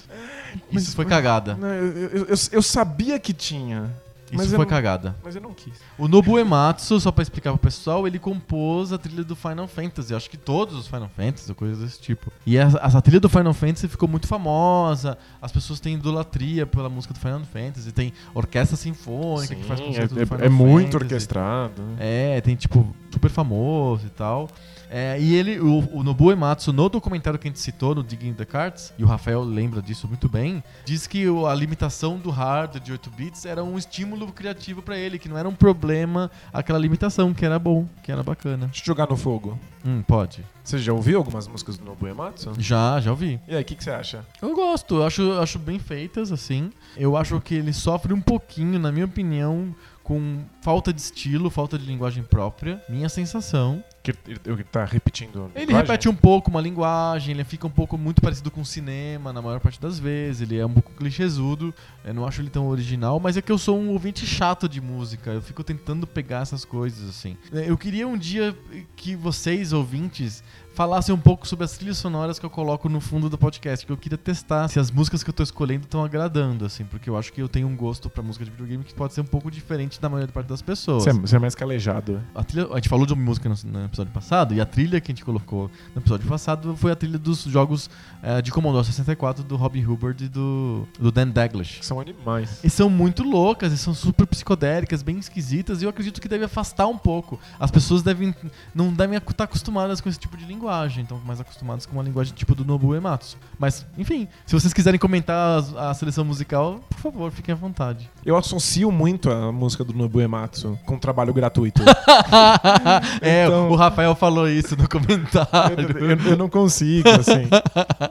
Mas- Isso foi cagada. Não, eu, eu, eu- eu sabia que tinha, mas eu foi não- cagada. mas eu não quis. O Nobu Ematsu, só pra explicar pro pessoal, ele compôs a trilha do Final Fantasy. Acho que todos os Final Fantasy, ou coisas desse tipo. E essa, essa trilha do Final Fantasy ficou muito famosa. As pessoas têm idolatria pela música do Final Fantasy. Tem orquestra sinfônica que faz Sim, concerto do é, Final é, é muito Fantasy. orquestrado. É, tem tipo, super famoso e tal. É, e ele, o, o Nobuo Ematsu, no documentário que a gente citou, no Digging the Cards, e o Rafael lembra disso muito bem, diz que a limitação do hardware de 8 bits era um estímulo criativo pra ele, que não era um problema aquela limitação, que era bom, que era bacana. Deixa eu jogar no fogo. Hum, pode. Você já ouviu algumas músicas do Nobu Ematsu? Já, já ouvi. E aí, o que, que você acha? Eu gosto, eu acho, acho bem feitas, assim. Eu acho que ele sofre um pouquinho, na minha opinião, com falta de estilo, falta de linguagem própria. Minha sensação. Que ele, tá repetindo. a Ele linguagem? repete um pouco uma linguagem, ele fica um pouco muito parecido com cinema na maior parte das vezes, ele é um pouco clichêsudo, eu não acho ele tão original, mas é que eu sou um ouvinte chato de música, eu fico tentando pegar essas coisas assim. Eu queria um dia que vocês, ouvintes, falassem um pouco sobre as trilhas sonoras que eu coloco no fundo do podcast, que eu queria testar se as músicas que eu tô escolhendo estão agradando, assim, porque eu acho que eu tenho um gosto pra música de videogame que pode ser um pouco diferente da maioria parte das pessoas. Você é, é mais calejado. A, trilha, a gente falou de música no, no episódio passado, e a trilha que a gente colocou no episódio passado foi a trilha dos jogos eh, de Commodore 64 do Robbie Hubbard e do, do Dan Daglish. São animais. E são muito loucas, e são super psicodélicas, bem esquisitas, e eu acredito que deve afastar um pouco. As pessoas devem não devem estar acostumadas com esse tipo de linguagem, então mais acostumadas com uma linguagem tipo do Nobuo Ematsu. Mas, enfim, se vocês quiserem comentar a, a seleção musical, por favor, fiquem à vontade. Eu associo muito a música do Nobu Ematsu com trabalho gratuito. é, Então- o Rafael falou isso no comentário. eu, eu- eu não consigo, assim.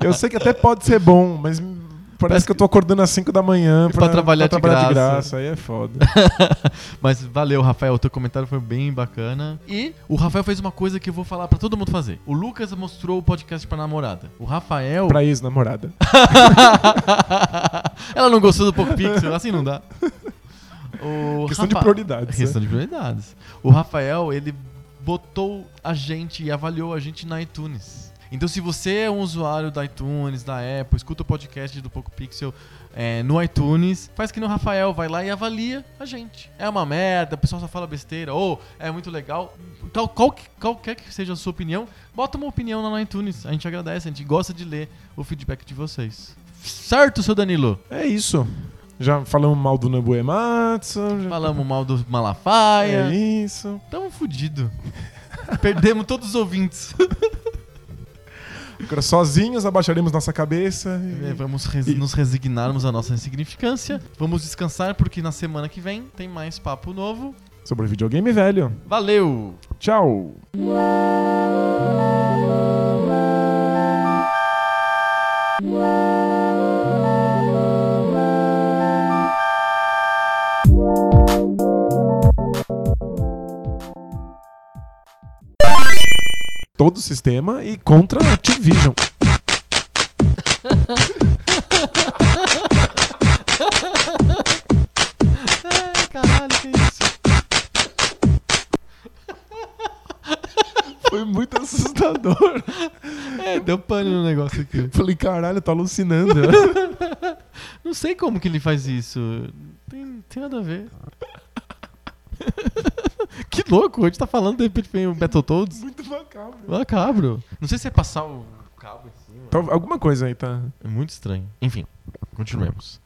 Eu sei que até pode ser bom, mas parece que eu tô acordando às 5 da manhã Pra trabalhar de de graça. graça. Aí é foda. Mas valeu, Rafael. O teu comentário foi bem bacana. E o Rafael fez uma coisa que eu vou falar pra todo mundo fazer. O Lucas mostrou o podcast pra namorada. O Rafael. pra ex-namorada. Ela não gostou do Poco Pixel, assim não dá. O Questão de Rafa- prioridades. Questão de prioridades. O Rafael, ele botou a gente e avaliou a gente na iTunes. Então, se você é um usuário da iTunes, da Apple, escuta o podcast do Poco Pixel é, no iTunes, faz que no Rafael, vai lá e avalia a gente. É uma merda, o pessoal só fala besteira, ou é muito legal. Qual, qual que- qualquer que seja a sua opinião, bota uma opinião lá no iTunes. A gente agradece, a gente gosta de ler o feedback de vocês. Certo, seu Danilo? É isso. Já falamos mal do Nobu Ematsu. já- Falamos mal do Malafaia. É isso. Tamo fudido. Perdemos todos os ouvintes. Agora sozinhos abaixaremos nossa cabeça. e- É, Vamos res- E- nos resignarmos à nossa insignificância. Vamos descansar porque na semana que vem tem mais papo novo. Sobre videogame velho. Valeu! Tchau. Todo o sistema e contra a Activision. Ai, caralho, que isso? Foi muito assustador. É, deu pane no negócio aqui. Falei, caralho, tô alucinando. Não sei como que ele faz isso. Tem, tem nada a ver. que louco, a gente tá falando, de repente vem o Battletoads. muito macabro. Macabro. Não sei se é passar o cabo em cima. Alguma coisa aí tá. É muito estranho. Enfim, continuemos.